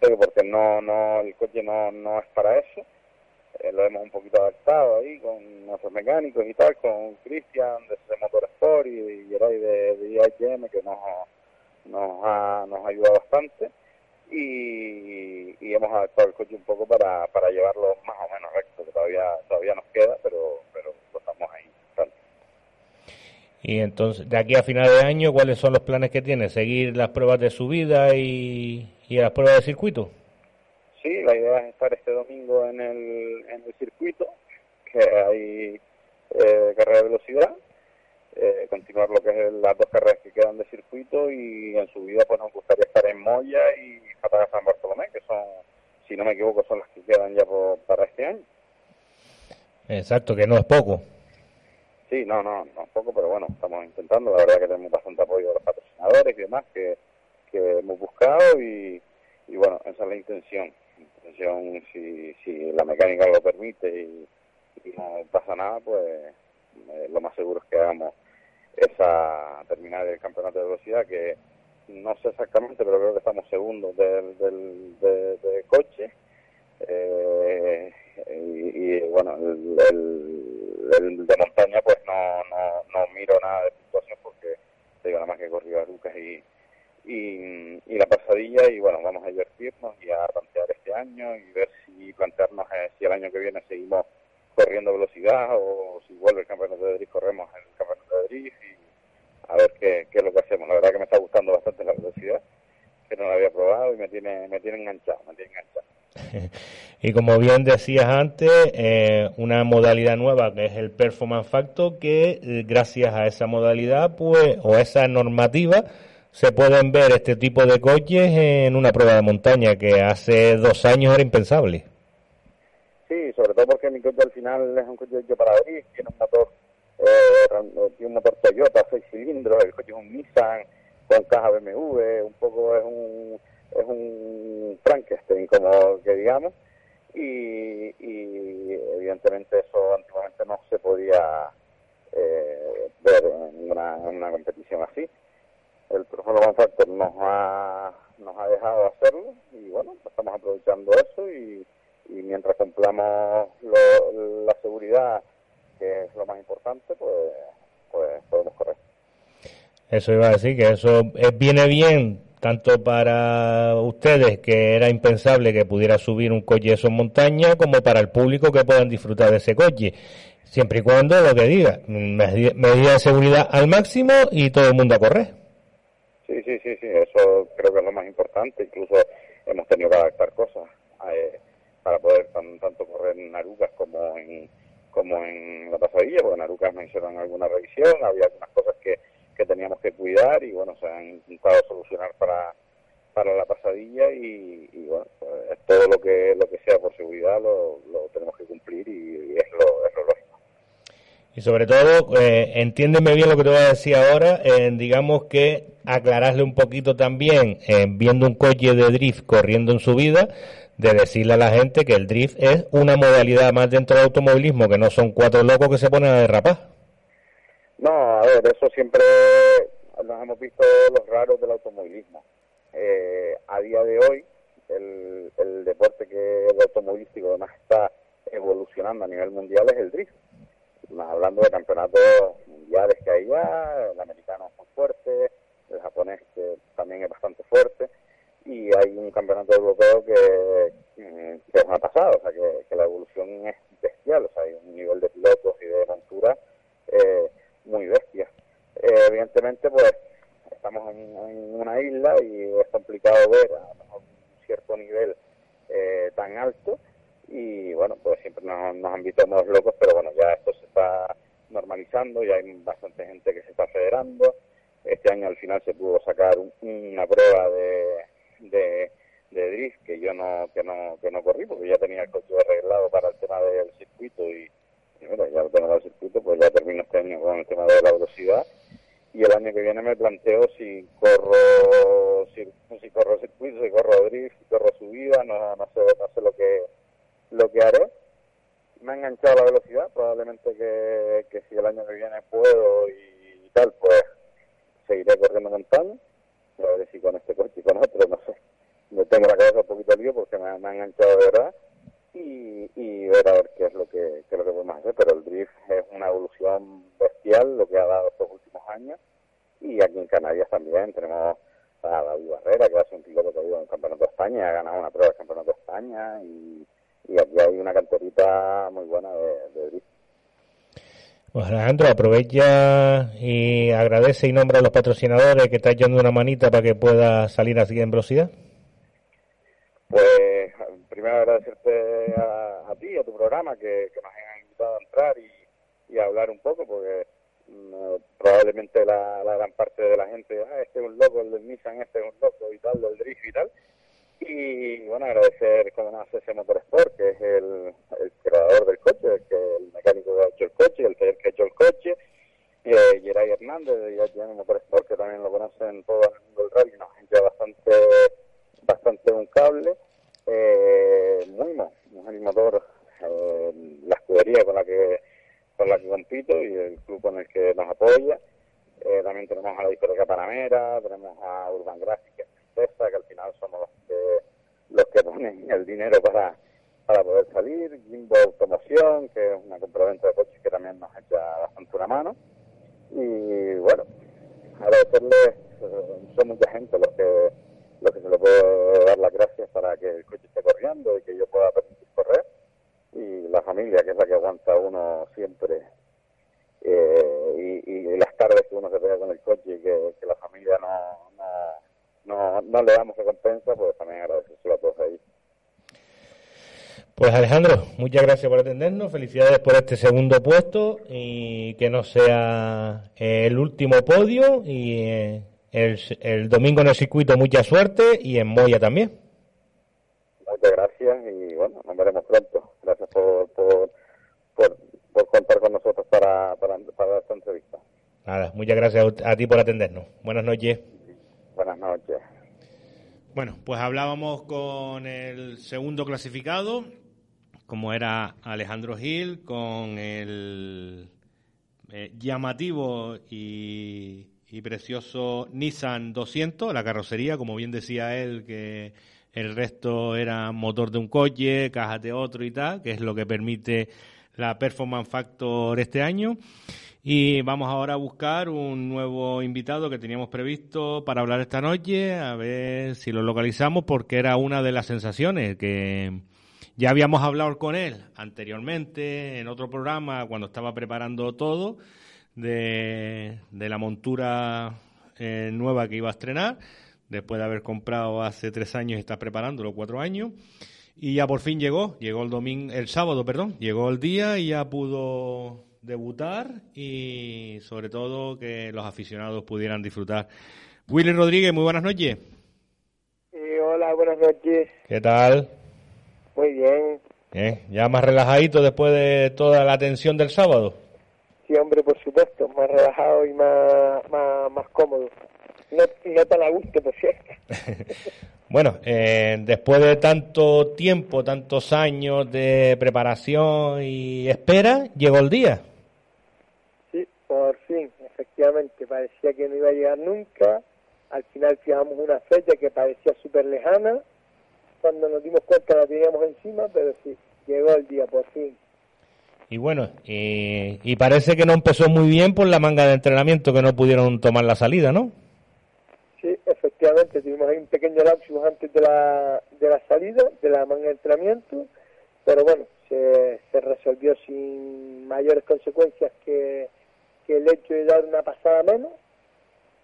porque no no el coche no, no es para eso. Eh, lo hemos un poquito adaptado ahí con nuestros mecánicos y tal con Cristian de, Motor Sport y, y de, de IHM que nos, nos, ha, nos ha ayudado bastante y, hemos adaptado el coche un poco para, para llevarlo más o menos recto, que todavía, todavía nos queda, pero, pero estamos ahí. Y entonces, de aquí a final de año, ¿cuáles son los planes que tiene? ¿Seguir las pruebas de subida y, y las pruebas de circuito? Sí, la idea es estar este domingo en el, en el circuito, que hay eh, carrera de velocidad, eh, continuar lo que es las dos carreras que quedan de circuito y en subida pues nos gustaría estar en Moya y San Bartolomé, que son, si no me equivoco, son las que quedan ya para este año. Exacto, que no es poco. Sí, no, no, no es poco, pero bueno, estamos intentando. La verdad que tenemos bastante apoyo de los patrocinadores y demás que, que hemos buscado y, y bueno, esa es la intención. intención, si, si la mecánica lo permite y, no pasa nada, pues eh, lo más seguro es que hagamos esa terminal del campeonato de velocidad que no sé exactamente, pero creo que estamos segundos del, del de, coche. Eh, y, bueno, el, de montaña pues no, no, no miro nada de situación porque digo nada más que corrido a Lucas y, y, y, la pasadilla y bueno, vamos a divertirnos y a plantear este año y ver si plantearnos eh, si el año que viene seguimos corriendo velocidad o si vuelve el campeonato de drift corremos el campeonato de drift y a ver qué, qué es lo que hacemos. La verdad que me está gustando bastante la velocidad, que no la había probado y me tiene, me tiene enganchado, me tiene enganchado. y como bien decías antes, eh, una modalidad nueva que es el Performance Factor, que eh, gracias a esa modalidad, pues, o esa normativa, se pueden ver este tipo de coches en una prueba de montaña que hace dos años era impensable. Sí, sobre todo porque mi coche al final es un coche hecho para abrir, tiene un motor eh, tiene un motor Toyota, seis cilindros, el coche es un Nissan con caja BMW, un poco es un es un Frankenstein como que digamos y, y evidentemente eso antiguamente no se podía eh, ver en una, una, competición así. El Performance Factor nos ha nos ha dejado hacerlo y bueno estamos aprovechando eso y, mientras cumplamos la seguridad que es lo más importante, pues, pues podemos correr. Eso iba a decir que eso eh, viene bien tanto para ustedes, que era impensable que pudiera subir un coche de esos montañas, como para el público que puedan disfrutar de ese coche. Siempre y cuando lo que diga, medida de seguridad al máximo y todo el mundo a correr. Sí, sí, sí, sí, eso creo que es lo más importante. Incluso hemos tenido que adaptar cosas eh, para poder tanto correr en Arucas como en, como en la pasadilla, porque en Arucas me hicieron alguna revisión, había algunas cosas que que teníamos que cuidar y bueno, se han intentado solucionar para, para la pasadilla y, bueno, pues, todo lo que lo que sea por seguridad lo, lo tenemos que cumplir y, es, lo, es lo. Y sobre todo, eh, entiéndeme bien lo que te voy a decir ahora, eh, digamos que aclararle un poquito también, eh, viendo un coche de drift corriendo en su vida, de decirle a la gente que el drift es una modalidad más dentro del automovilismo, que no son cuatro locos que se ponen a derrapar. No, a ver, eso siempre nos hemos visto los raros del automovilismo. Eh, a día de hoy, el, el deporte que el automovilístico además está evolucionando a nivel mundial es el drift. Hablando de campeonatos mundiales que hay ya, el americano es muy fuerte, el japonés que también es bastante fuerte, y hay un campeonato europeo que, que es una pasada, o sea, que, la evolución es bestial, o sea, hay un nivel de pilotos y de montura eh, muy bestia. Eh, evidentemente, pues estamos en, una isla y es complicado ver a un cierto nivel eh, tan alto y bueno, pues siempre nos, nos han visto más locos, pero bueno, ya esto se está normalizando, ya hay bastante gente que se está federando. Este año al final se pudo sacar una prueba de, de, drift que yo no que no que no corrí porque ya tenía el coche arreglado para el tema del circuito y, y ya lo tengo el circuito, pues ya termino este año con el tema de la velocidad y el año que viene me planteo si corro si, si corro circuito, si corro drift, si corro subida, no, no sé, no sé lo que lo que haré. Me ha enganchado la velocidad, probablemente que, que si el año que viene puedo y, tal, pues seguiré corriendo montaña. A ver si con este coche y con otro, no sé. Me tengo la cabeza un poquito lío porque me, ha enganchado de verdad y, y ver a ver qué es lo que, qué es lo que podemos hacer. Pero el drift es una evolución bestial lo que ha dado estos últimos años y aquí en Canarias también tenemos a David Barrera, que va a ser un piloto que ha en el Campeonato de España, ha ganado una prueba del Campeonato de España y, y aquí hay una canterita muy buena de, de drift. Pues Alejandro, aprovecha y agradece y nombra a los patrocinadores que te ayudando una manita para que pueda salir así en velocidad. Pues primero agradecerte a, a ti, a tu programa, que, que, nos hayan invitado a entrar y, y a hablar un poco, porque mm, probablemente la, la, gran parte de la gente, ah, este es un loco, el del Nissan, este es un loco y tal, del drift y tal. Y bueno, agradecer como nos hace ese Motorsport, que es el, creador del coche, que, el mecánico que ha hecho el coche, el taller que ha hecho el coche, eh, Geray Hernández de IHM Motorsport, que también lo conocen todo el mundo del rally, nos hecho bastante, bastante un cable eh, Muimo, un motor, eh, la escudería con la que con la que compito y el club con el que nos apoya. Eh, también tenemos a la discoteca Panamera, tenemos a Urban Graphics, que al final somos los que, los que ponen el dinero para, para poder salir. Jimbo Automoción, que es una compraventa de coches que también nos echa bastante una mano. Y bueno, agradecerles, eh, son mucha gente los que lo que se le puede dar las gracias para que el coche esté corriendo y que yo pueda permitir correr. Y la familia, que es la que aguanta uno siempre. Eh, y, y, las tardes que uno se pega con el coche y que, la familia no, no, no, le damos recompensa, pues también agradecérselo a todos ahí. Pues Alejandro, muchas gracias por atendernos, felicidades por este segundo puesto y que no sea el último podio y eh, el, el, domingo en el circuito mucha suerte y en Moya también. Muchas gracias y bueno, nos veremos pronto. Gracias por, por, por, por contar con nosotros para, para, para, esta entrevista. Nada, muchas gracias a ti por atendernos. Buenas noches. Buenas noches. Bueno, pues hablábamos con el segundo clasificado, como era Alejandro Gil, con el eh, llamativo y y precioso Nissan 200, la carrocería, como bien decía él, que el resto era motor de un coche, cajas de otro y tal, que es lo que permite la Performance Factor este año. Y vamos ahora a buscar un nuevo invitado que teníamos previsto para hablar esta noche, a ver si lo localizamos, porque era una de las sensaciones que ya habíamos hablado con él anteriormente en otro programa cuando estaba preparando todo de, la montura eh, nueva que iba a estrenar, después de haber comprado hace tres años y está preparándolo cuatro años. Y ya por fin llegó, llegó el domingo, el sábado, perdón, llegó el día y ya pudo debutar y sobre todo que los aficionados pudieran disfrutar. Willy Rodríguez, muy buenas noches. hola, buenas noches. ¿Qué tal? Muy bien. ¿Ya más relajadito después de toda la tensión del sábado? Sí, hombre, por supuesto, más relajado y más, más, cómodo. No, no tan a gusto, por cierto. bueno, eh, después de tanto tiempo, tantos años de preparación y espera, llegó el día. Por fin, efectivamente, parecía que no iba a llegar nunca. Al final fijamos una fecha que parecía súper lejana. Cuando nos dimos cuenta la teníamos encima, pero sí, llegó el día, por fin. Y bueno, y parece que no empezó muy bien por la manga de entrenamiento, que no pudieron tomar la salida, ¿no? Sí, efectivamente, tuvimos ahí un pequeño lapsus antes de la, de la salida, de la manga de entrenamiento, pero bueno, se, se resolvió sin mayores consecuencias que que el hecho de dar una pasada menos,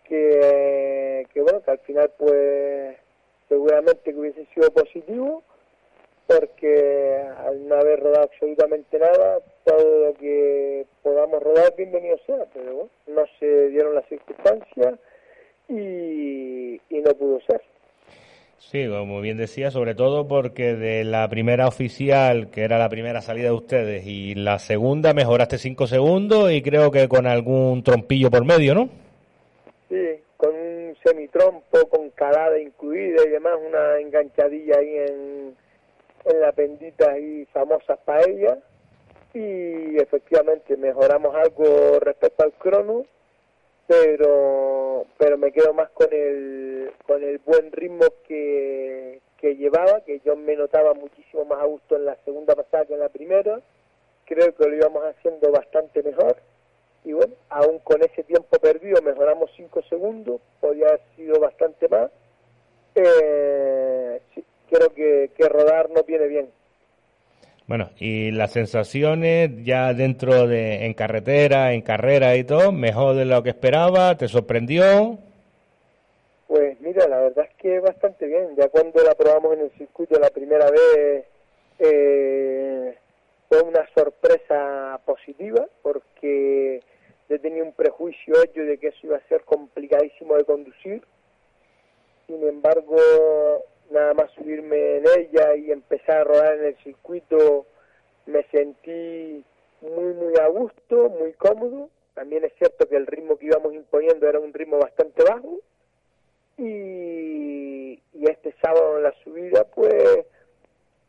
que, bueno, que al final pues seguramente que hubiese sido positivo, porque al no haber rodado absolutamente nada, todo lo que podamos rodar, bienvenido sea, pero bueno, no se dieron las circunstancias y, y no pudo ser. Sí, como bien decía, sobre todo porque de la primera oficial, que era la primera salida de ustedes, y la segunda mejoraste cinco segundos y creo que con algún trompillo por medio, ¿no? Sí, con un semitrompo, con calada incluida y demás, una enganchadilla ahí en, en la pendita ahí famosas paella y efectivamente mejoramos algo respecto al crono pero pero me quedo más con el con el buen ritmo que, que llevaba que yo me notaba muchísimo más a gusto en la segunda pasada que en la primera. Creo que lo íbamos haciendo bastante mejor. Y bueno aún con ese tiempo perdido mejoramos cinco segundos podía haber sido bastante más. Eh, sí, creo que, que rodar no viene bien bueno, y las sensaciones ya dentro de, en carretera, en carrera y todo, mejor de lo que esperaba, ¿te sorprendió? Pues mira, la verdad es que bastante bien. Ya cuando la probamos en el circuito la primera vez, eh, fue una sorpresa positiva porque yo tenía un prejuicio hecho de que eso iba a ser complicadísimo de conducir. Sin embargo, nada más subirme en ella y empezar a rodar en el circuito, me sentí muy, muy a gusto, muy cómodo. También es cierto que el ritmo que íbamos imponiendo era un ritmo bastante bajo. Y, y este sábado en la subida, pues,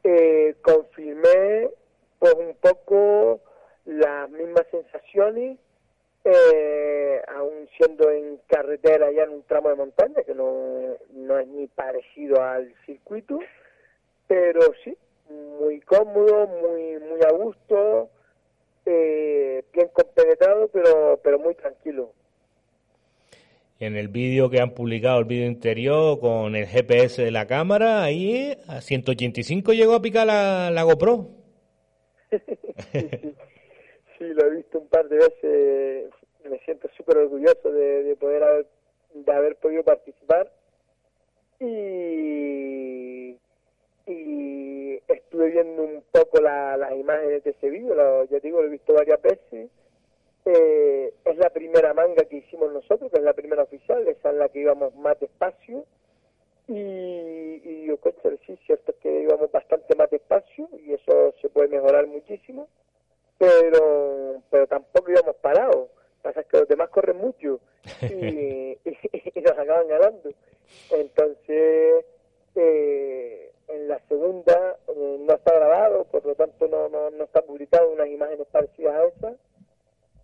eh, confirmé, pues, un poco las mismas sensaciones eh, aún siendo en carretera ya en un tramo de montaña que no, no es ni parecido al circuito, pero sí, muy cómodo, muy muy a gusto, eh, bien compenetrado, pero, pero muy tranquilo. Y en el vídeo que han publicado, el vídeo interior con el GPS de la cámara, ahí a 185 llegó a picar la, la GoPro. sí, lo he visto un par de veces, me siento súper orgulloso de, poder haber, de haber podido participar y, estuve viendo un poco las imágenes de ese vídeo, ya digo, lo he visto varias veces. Eh, es la primera manga que hicimos nosotros, que es la primera oficial, esa es la que íbamos más despacio. Y, y yo que sí, cierto es que íbamos bastante más despacio y eso se puede mejorar muchísimo pero pero tampoco íbamos parados. Pasa que los demás corren mucho y, nos acaban ganando. Entonces, eh, en la segunda eh, no está grabado, por lo tanto no, no, no está publicado unas imágenes parecidas a esas,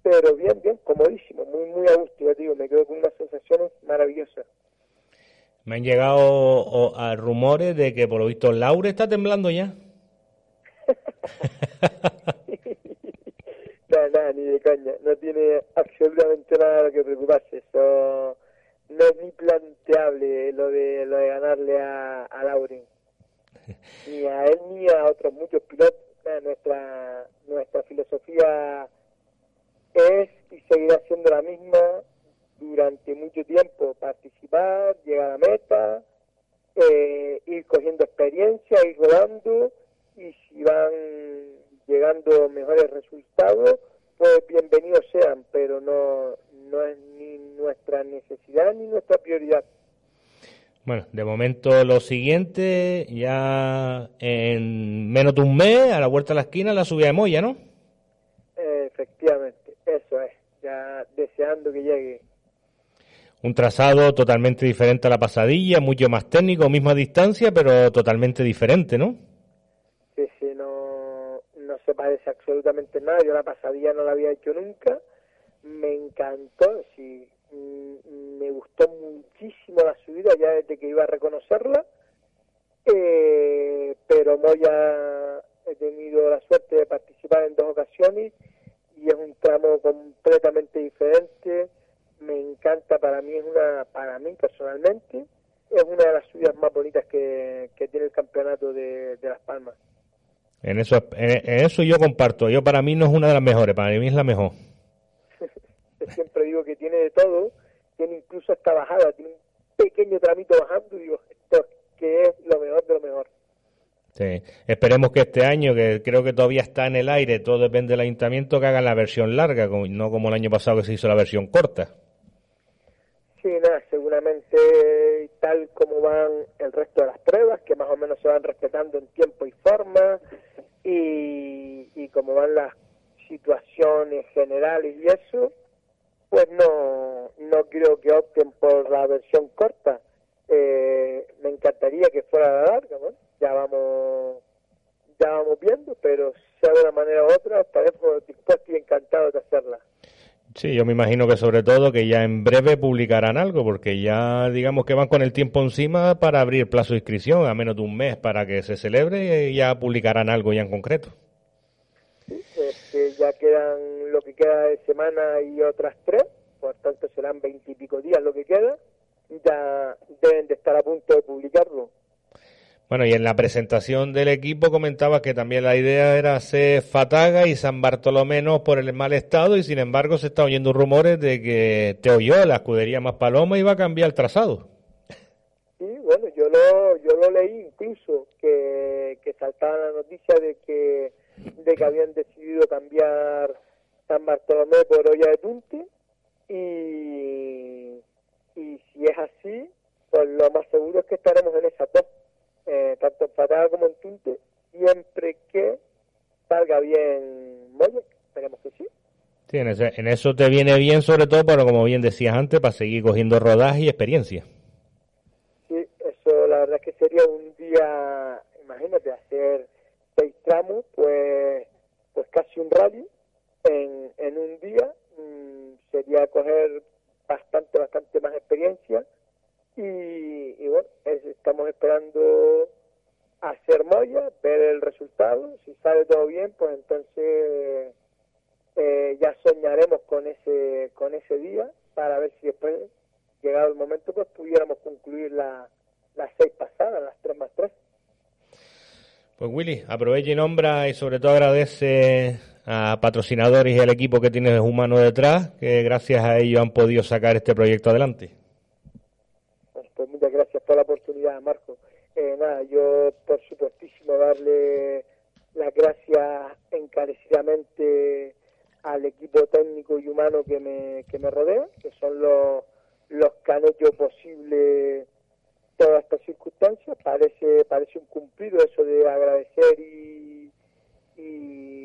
pero bien, bien, comodísimo, muy, muy a gusto, ya digo, me quedo con unas sensaciones maravillosas. Me han llegado a rumores de que por lo visto Laure está temblando ya. nada, ni de caña. No tiene absolutamente nada que preocuparse. Eso no es ni planteable lo de lo de ganarle a, a Lauren. Ni a él ni a otros muchos pilotos. Nuestra, nuestra filosofía es y seguirá siendo la misma durante mucho tiempo. Participar, llegar a meta, eh, ir cogiendo experiencia, ir rodando y si van llegando mejores resultados, pues bienvenidos sean, pero no, no es ni nuestra necesidad ni nuestra prioridad. Bueno, de momento lo siguiente, ya en menos de un mes, a la vuelta de la esquina, la subida de Moya, ¿no? efectivamente, eso es, ya deseando que llegue. Un trazado totalmente diferente a la pasadilla, mucho más técnico, misma distancia, pero totalmente diferente, ¿no? Sí, sí, no, no se parece absolutamente nada. Yo la pasadilla no la había hecho nunca. Me encantó, sí, mm, me gustó muchísimo la subida ya desde que iba a reconocerla. Eh, pero Moya he tenido la suerte de participar en dos ocasiones y es un tramo completamente diferente me encanta, para mí es una, para mí personalmente, es una de las subidas más bonitas que, tiene el campeonato de, Las Palmas. En eso, en, eso yo comparto. Yo para mí no es una de las mejores, para mí es la mejor. siempre digo que tiene de todo, tiene incluso esta bajada, tiene un pequeño tramito bajando y digo, esto que es lo mejor de lo mejor. Sí. Esperemos que este año, que creo que todavía está en el aire, todo depende del ayuntamiento, que hagan la versión larga, no como el año pasado que se hizo la versión corta. Sí, nada, seguramente tal como van el resto de las pruebas, que más o menos se van respetando en tiempo y forma, y, y como van las situaciones generales y eso, pues no, no creo que opten por la versión corta. Eh, me encantaría que fuera la larga, ¿no? ya vamos ya vamos viendo, pero sea de una manera u otra, estaremos dispuestos y encantados de hacerla. Sí, yo me imagino que sobre todo que ya en breve publicarán algo, porque ya digamos que van con el tiempo encima para abrir plazo de inscripción, a menos de un mes para que se celebre, y ya publicarán algo ya en concreto. Sí, ya quedan lo que queda de semana y otras tres, por tanto serán veintipico días lo que queda, ya deben de estar a punto de publicarlo. Bueno, y en la presentación del equipo comentaba que también la idea era hacer Fataga y San Bartolomé por el mal estado y sin embargo se está oyendo rumores de que te oyó la escudería más paloma iba a cambiar el trazado. Sí, bueno, yo lo, yo lo leí incluso que, que saltaba la noticia de que, de que habían decidido cambiar San Bartolomé por Olla de Tunte y, y si es así, pues lo más seguro es que estaremos en esa top eh, tanto en patada como en tinte, siempre que salga bien Moya, esperemos que sí. Sí, en, eso te viene bien, sobre todo, pero como bien decías antes, para seguir cogiendo rodaje y experiencia. Sí, eso la verdad es que sería un día, imagínate, hacer seis tramos, pues, pues casi un rally en, en un día, mm, sería coger bastante, bastante más experiencia y, bueno, estamos esperando hacer Moya, ver el resultado, si sale todo bien, pues entonces eh, ya soñaremos con ese con ese día para ver si después, llegado el momento, pues pudiéramos concluir la, las seis pasadas, las tres más tres. Pues Willy, aproveche y nombra y sobre todo agradece a patrocinadores y al equipo que tienes humano detrás, que gracias a ellos han podido sacar este proyecto adelante. Marco. Eh, nada, yo por supuestísimo darle las gracias encarecidamente al equipo técnico y humano que me, que me rodea, que son los, los que han todas estas circunstancias. Parece, parece un cumplido eso de agradecer y, y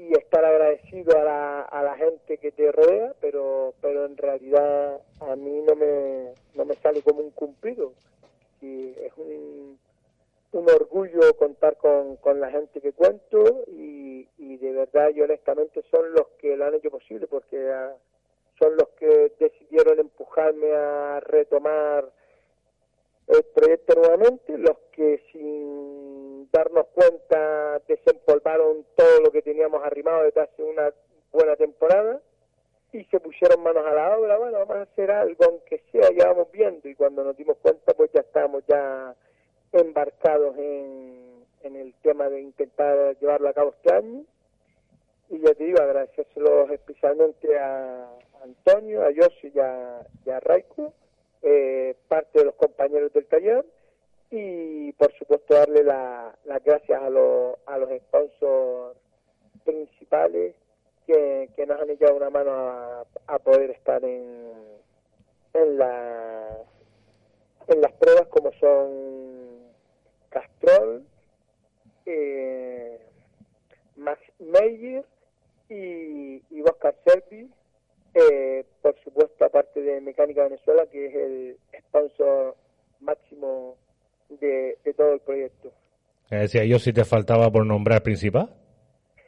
y estar agradecido a la, a la gente que te rodea, pero pero en realidad a mí no me, no me sale como un cumplido. Y es un, un orgullo contar con, con la gente que cuento y, y de verdad y honestamente son los que lo han hecho posible porque ah, son los que decidieron empujarme a retomar el proyecto nuevamente, los que sin darnos cuenta, desempolvaron todo lo que teníamos arrimado desde hace una buena temporada y se pusieron manos a la obra, bueno, vamos a hacer algo, aunque sea, ya vamos viendo, y cuando nos dimos cuenta, pues ya estábamos ya embarcados en, en el tema de intentar llevarlo a cabo este año, y ya te digo, agradecérselos especialmente a Antonio, a Yossi y a, y a Raico, eh, parte de los compañeros del taller, y por supuesto darle la- las gracias a los, a los sponsors principales que, que nos han echado una mano a, poder estar en, en, la, en las pruebas como son Castrol, eh, Max Meyer y, y Oscar Servi, eh, por supuesto aparte de Mecánica Venezuela que es el sponsor máximo de, de todo el proyecto. Eh, decía yo si te faltaba por nombrar principal.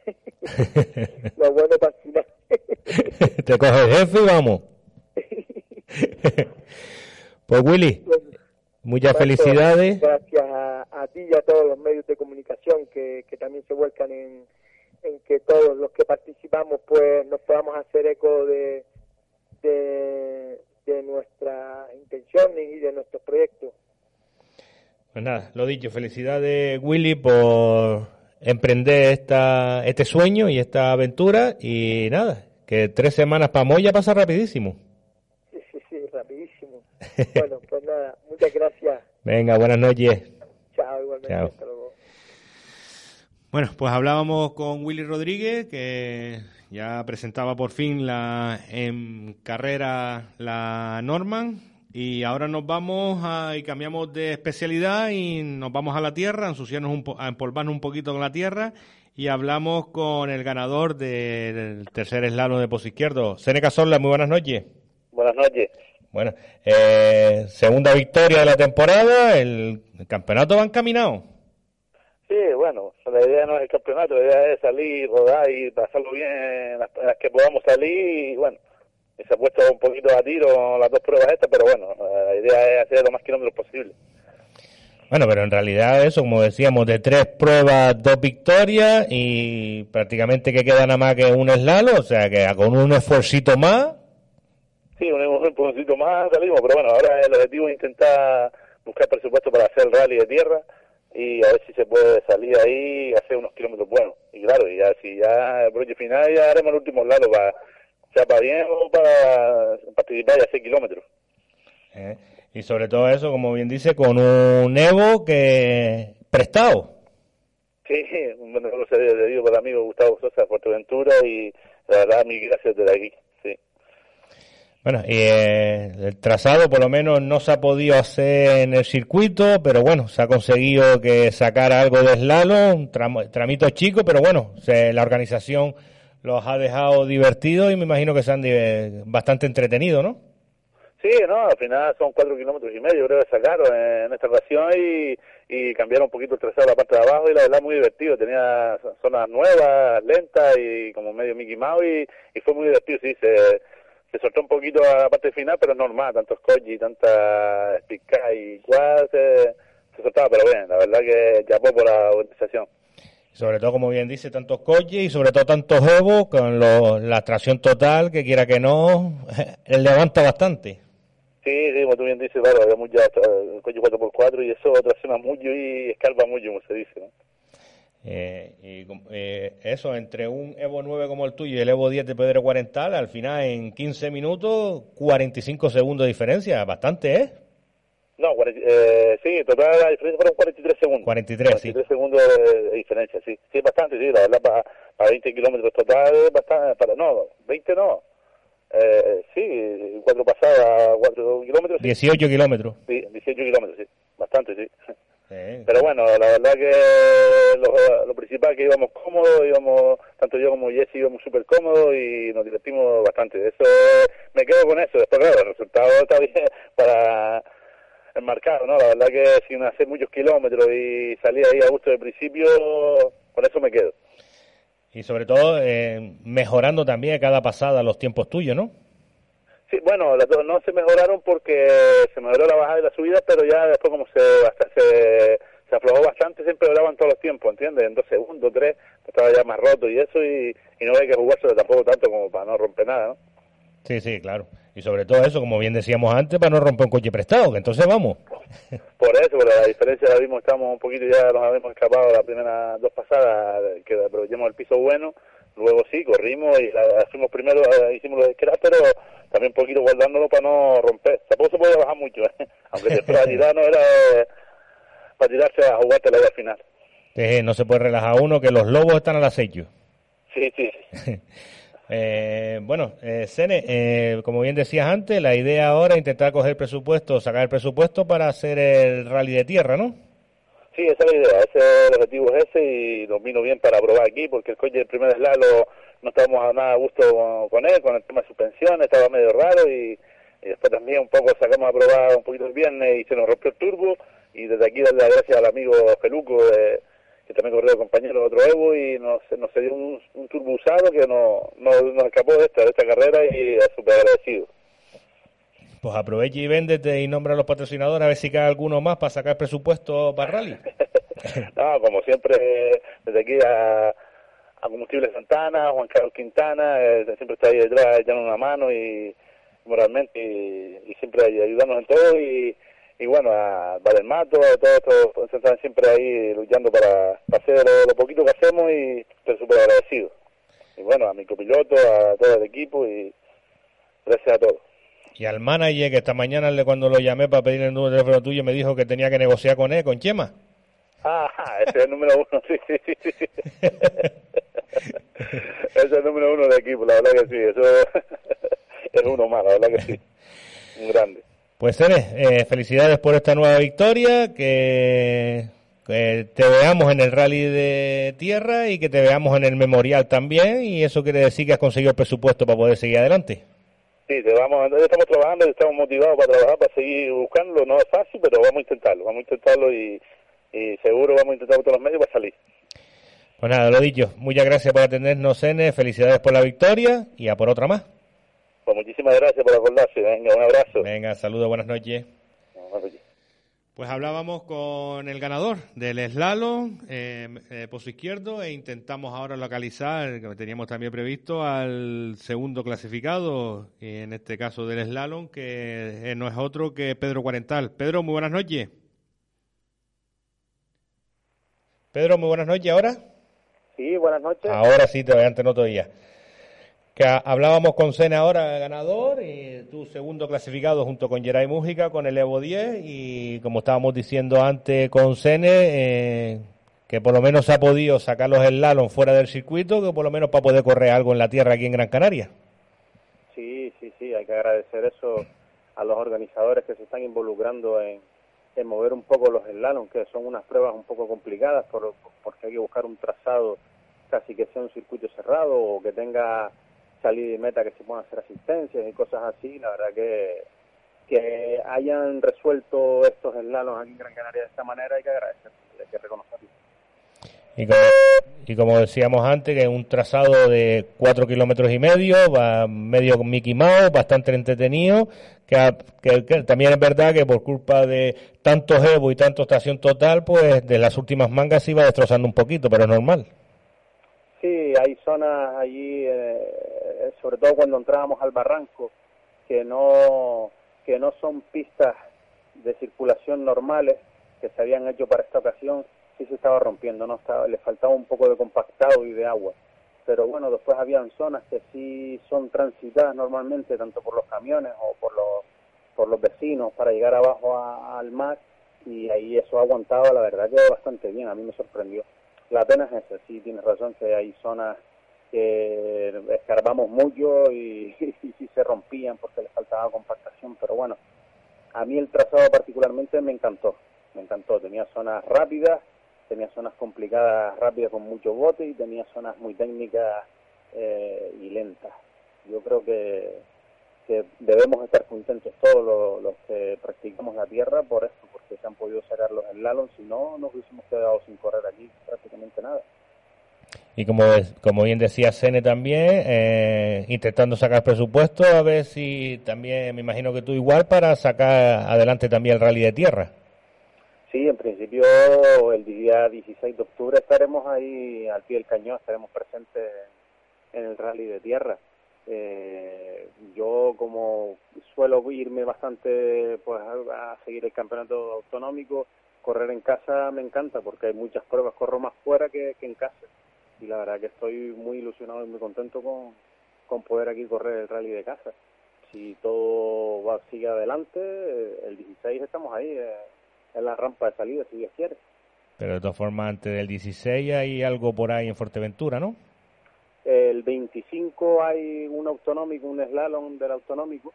Lo bueno para el final. te coges el jefe y vamos. pues Willy, muchas felicidades. Gracias a, a ti y a todos los medios de comunicación que, que también se vuelcan en, en que todos los que participamos pues nos podamos hacer eco de, de, de nuestras intenciones y de nuestros proyectos. Pues nada, lo dicho, felicidades Willy por emprender esta, este sueño y esta aventura y nada, que tres semanas para Moya pasa rapidísimo. Sí, sí, sí, rapidísimo. bueno, pues nada, muchas gracias. Venga, buenas noches. Chao, igualmente. Chao. Hasta luego. Bueno, pues hablábamos con Willy Rodríguez, que ya presentaba por fin la en carrera la Norman. Y ahora nos vamos a, y cambiamos de especialidad y nos vamos a la tierra, a ensuciarnos un po- a empolvarnos un poquito con la tierra y hablamos con el ganador del tercer eslano de post izquierdo, Seneca Sola. Muy buenas noches. Buenas noches. Bueno, eh, segunda victoria de la temporada, el, el campeonato va encaminado. Sí, bueno, la idea no es el campeonato, la idea es salir, rodar y pasarlo bien en las, en las que podamos salir y bueno, se ha puesto un poquito a tiro las dos pruebas estas, pero bueno, la idea es hacer lo más kilómetros posible. Bueno, pero en realidad eso, como decíamos, de tres pruebas, dos victorias y prácticamente que queda nada más que un slalom, o sea que con un esfuercito más, Sí, un, un empujoncito más salimos, pero bueno, ahora el objetivo es intentar buscar presupuesto para hacer el rally de tierra y a ver si se puede salir ahí y hacer unos kilómetros buenos. Y claro, y ya si ya el broche final ya haremos el último lado para, sea para bien o para participar y hacer kilómetros. ¿eh? y sobre todo eso, como bien dice, con un Evo que prestado. Sí, un buen negocio de Dios para el amigo Gustavo Sosa, Fuerteventura y la verdad, mil gracias desde aquí. Sí. Bueno, y eh, el trazado por lo menos no se ha podido hacer en el circuito, pero bueno, se ha conseguido que sacara algo de slalom, un tramo- tramito chico, pero bueno, se- la organización los ha dejado divertidos y me imagino que se han bastante entretenido, ¿no? Sí, no, al final son cuatro kilómetros y medio, creo que sacaron en, esta ocasión y, y cambiaron un poquito el trazado la parte de abajo y la verdad muy divertido. Tenía zonas nuevas, lentas y como medio Mickey Mouse y, fue muy divertido, sí, se, se soltó un poquito a la parte final, pero normal, tantos koji, tanta Speedcar y cual se, se soltaba, pero bien, la verdad que llamó por la organización. Sobre todo, como bien dice, tantos coches y sobre todo tantos Evo con lo- la tracción total, que quiera que no, levanta bastante. Sí, sí, como tú bien dices, claro, había mucho, el coche 4x4 y eso tracciona mucho y escarba mucho, como se dice, ¿no? Eh, y eh, eso, entre un Evo 9 como el tuyo y el Evo 10 de Pedro Cuarental, al final en 15 minutos, 45 segundos de diferencia, bastante, ¿eh? No, cuarenta- eh, sí, total la diferencia fueron 43 segundos. 43, sí. 43 segundos de, de diferencia, sí. Sí, bastante, sí, la verdad, para, para 20 kilómetros total, bastante, para, no, 20 no. Eh, sí, cuatro pasadas, cuatro kilómetros, sí. 18 kilómetros. Sí, 18 kilómetros, sí. Bastante, sí. Pero bueno, la verdad que lo, lo principal que íbamos cómodos, íbamos, tanto yo como Jesse íbamos súper cómodos y nos divertimos bastante. Eso es- me quedo con eso. Después, claro, el resultado está bien para el marcado, ¿no? La verdad que sin hacer muchos kilómetros y salir ahí a gusto del principio, con eso me quedo. y sobre todo, eh, mejorando también cada pasada los tiempos tuyos, ¿no? Sí, bueno, las dos no se mejoraron porque se mejoró la bajada y la subida, pero ya después como se, hasta se, se aflojó bastante, siempre lo daban todos los tiempos, ¿entiendes? En dos segundos, tres, estaba ya más roto y eso, y, y no hay que jugárselo tampoco tanto como para no romper nada, ¿no? Sí, sí, claro. Y sobre todo eso, como bien decíamos antes, para no romper un coche prestado, que entonces vamos. Por eso, pero la diferencia la vimos, estamos un poquito, ya nos habíamos escapado las primeras dos pasadas, que aprovechemos el piso bueno, luego sí, corrimos y la, fuimos primero, eh, hicimos los esqueras, pero también un poquito guardándolo para no romper. Tampoco se puede bajar mucho, ¿eh? aunque después la tirada no era eh, para tirarse a jugarte la al final. Eh, no se puede relajar uno, que los lobos están al acecho. Sí, sí. Eh, bueno, eh, Sene, eh, como bien decías antes, la idea ahora es intentar coger presupuesto, sacar el presupuesto para hacer el rally de tierra, ¿no? Sí, esa es la idea, ese el objetivo es ese y nos vino bien para probar aquí porque el coche del primer slalo no estábamos a nada a gusto con, él, con el tema de suspensión, estaba medio raro y, después también un poco sacamos a probar un poquito el viernes y se nos rompió el turbo y desde aquí darle las gracias al amigo Peluco de que también corrió el compañero otro Evo y nos, nos dio un, un turbo usado que no, nos escapó de esta, de esta carrera y es súper agradecido. Pues aprovecha y véndete y nombra a los patrocinadores a ver si cae alguno más para sacar presupuesto para rally. no, como siempre, desde aquí a, a Combustible Santana, Juan Carlos Quintana, eh, siempre está ahí detrás echando una mano y moralmente y, y siempre ayudándonos en todo y y bueno, a Mato, a todos estos están siempre ahí luchando para, hacer lo, poquito que hacemos y estoy súper agradecido. Y bueno, a mi copiloto, a todo el equipo y gracias a todos. Y al manager que esta mañana cuando lo llamé para pedir el número de teléfono tuyo me dijo que tenía que negociar con él, con Chema. Ah, ese es el número uno, sí, sí, sí. sí. ese es el número uno del equipo, la verdad que sí, eso es uno más, la verdad que sí, un grande. Pues Ceres, eh, felicidades por esta nueva victoria, que, te veamos en el rally de tierra y que te veamos en el memorial también, y eso quiere decir que has conseguido el presupuesto para poder seguir adelante. Sí, te vamos, estamos trabajando, estamos motivados para trabajar, para seguir buscándolo, no es fácil, pero vamos a intentarlo, vamos a intentarlo y, seguro vamos a intentar todos los medios para salir. Pues nada, lo dicho, muchas gracias por atendernos, N, felicidades por la victoria y a por otra más. Pues muchísimas gracias por acordarse. Venga, un abrazo. Venga, saludos, buenas noches. Pues hablábamos con el ganador del slalom, eh, eh, pozo izquierdo, e intentamos ahora localizar, que teníamos también previsto, al segundo clasificado, en este caso del slalom, que eh, no es otro que Pedro Cuarental. Pedro, muy buenas noches. Pedro, muy buenas noches, ¿ahora? Sí, buenas noches. Ahora sí, te antes no todavía que hablábamos con Sene ahora ganador y tu segundo clasificado junto con Geray Mújica con el Evo 10 y como estábamos diciendo antes con Sene eh, que por lo menos ha podido sacar los slalom fuera del circuito que por lo menos para poder correr algo en la tierra aquí en Gran Canaria. Sí, sí, sí, hay que agradecer eso a los organizadores que se están involucrando en, mover un poco los slalom que son unas pruebas un poco complicadas por, porque hay que buscar un trazado casi que sea un circuito cerrado o que tenga salir de meta que se puedan hacer asistencias y cosas así, la verdad que que hayan resuelto estos eslanos aquí en Gran Canaria de esta manera hay que agradecer, hay que reconocerlo. Y como, decíamos antes, que es un trazado de cuatro kilómetros y medio, va medio Mickey Mouse, bastante entretenido, que, también es verdad que por culpa de tanto Evo y tanto estación total, pues de las últimas mangas se iba destrozando un poquito, pero es normal. Sí, hay zonas allí, eh, sobre todo cuando entrábamos al barranco, que no, que no son pistas de circulación normales que se habían hecho para esta ocasión, sí se estaba rompiendo, no estaba, le faltaba un poco de compactado y de agua. Pero bueno, después habían zonas que sí son transitadas normalmente, tanto por los camiones o por los, por los vecinos, para llegar abajo al mar, y ahí eso aguantaba, la verdad que bastante bien, a mí me sorprendió. La pena es esa, sí, tienes razón que hay zonas que escarbamos mucho y, y, se rompían porque les faltaba compactación, pero bueno, a mí el trazado particularmente me encantó, me encantó, tenía zonas rápidas, tenía zonas complicadas rápidas con mucho bote y tenía zonas muy técnicas eh, y lentas. Yo creo que, que debemos estar contentos todos los, que practicamos la tierra por esto, porque se han podido sacar los slalom, si no nos hubiésemos quedado sin correr aquí prácticamente nada. Y como, como bien decía Sene también, eh, intentando sacar presupuesto, a ver si también, me imagino que tú igual, para sacar adelante también el rally de tierra. Sí, en principio el día 16 de octubre estaremos ahí al pie del cañón, estaremos presentes en el rally de tierra. Eh, yo como suelo irme bastante pues a seguir el campeonato autonómico, correr en casa me encanta porque hay muchas pruebas, corro más fuera que, en casa y la verdad que estoy muy ilusionado y muy contento con, con poder aquí correr el rally de casa. Si todo va sigue adelante, el 16 estamos ahí. Eh, en la rampa de salida, si Dios quiere. Pero de todas formas, antes del 16 hay algo por ahí en Fuerteventura, ¿no? El 25 hay un autonómico, un slalom del autonómico,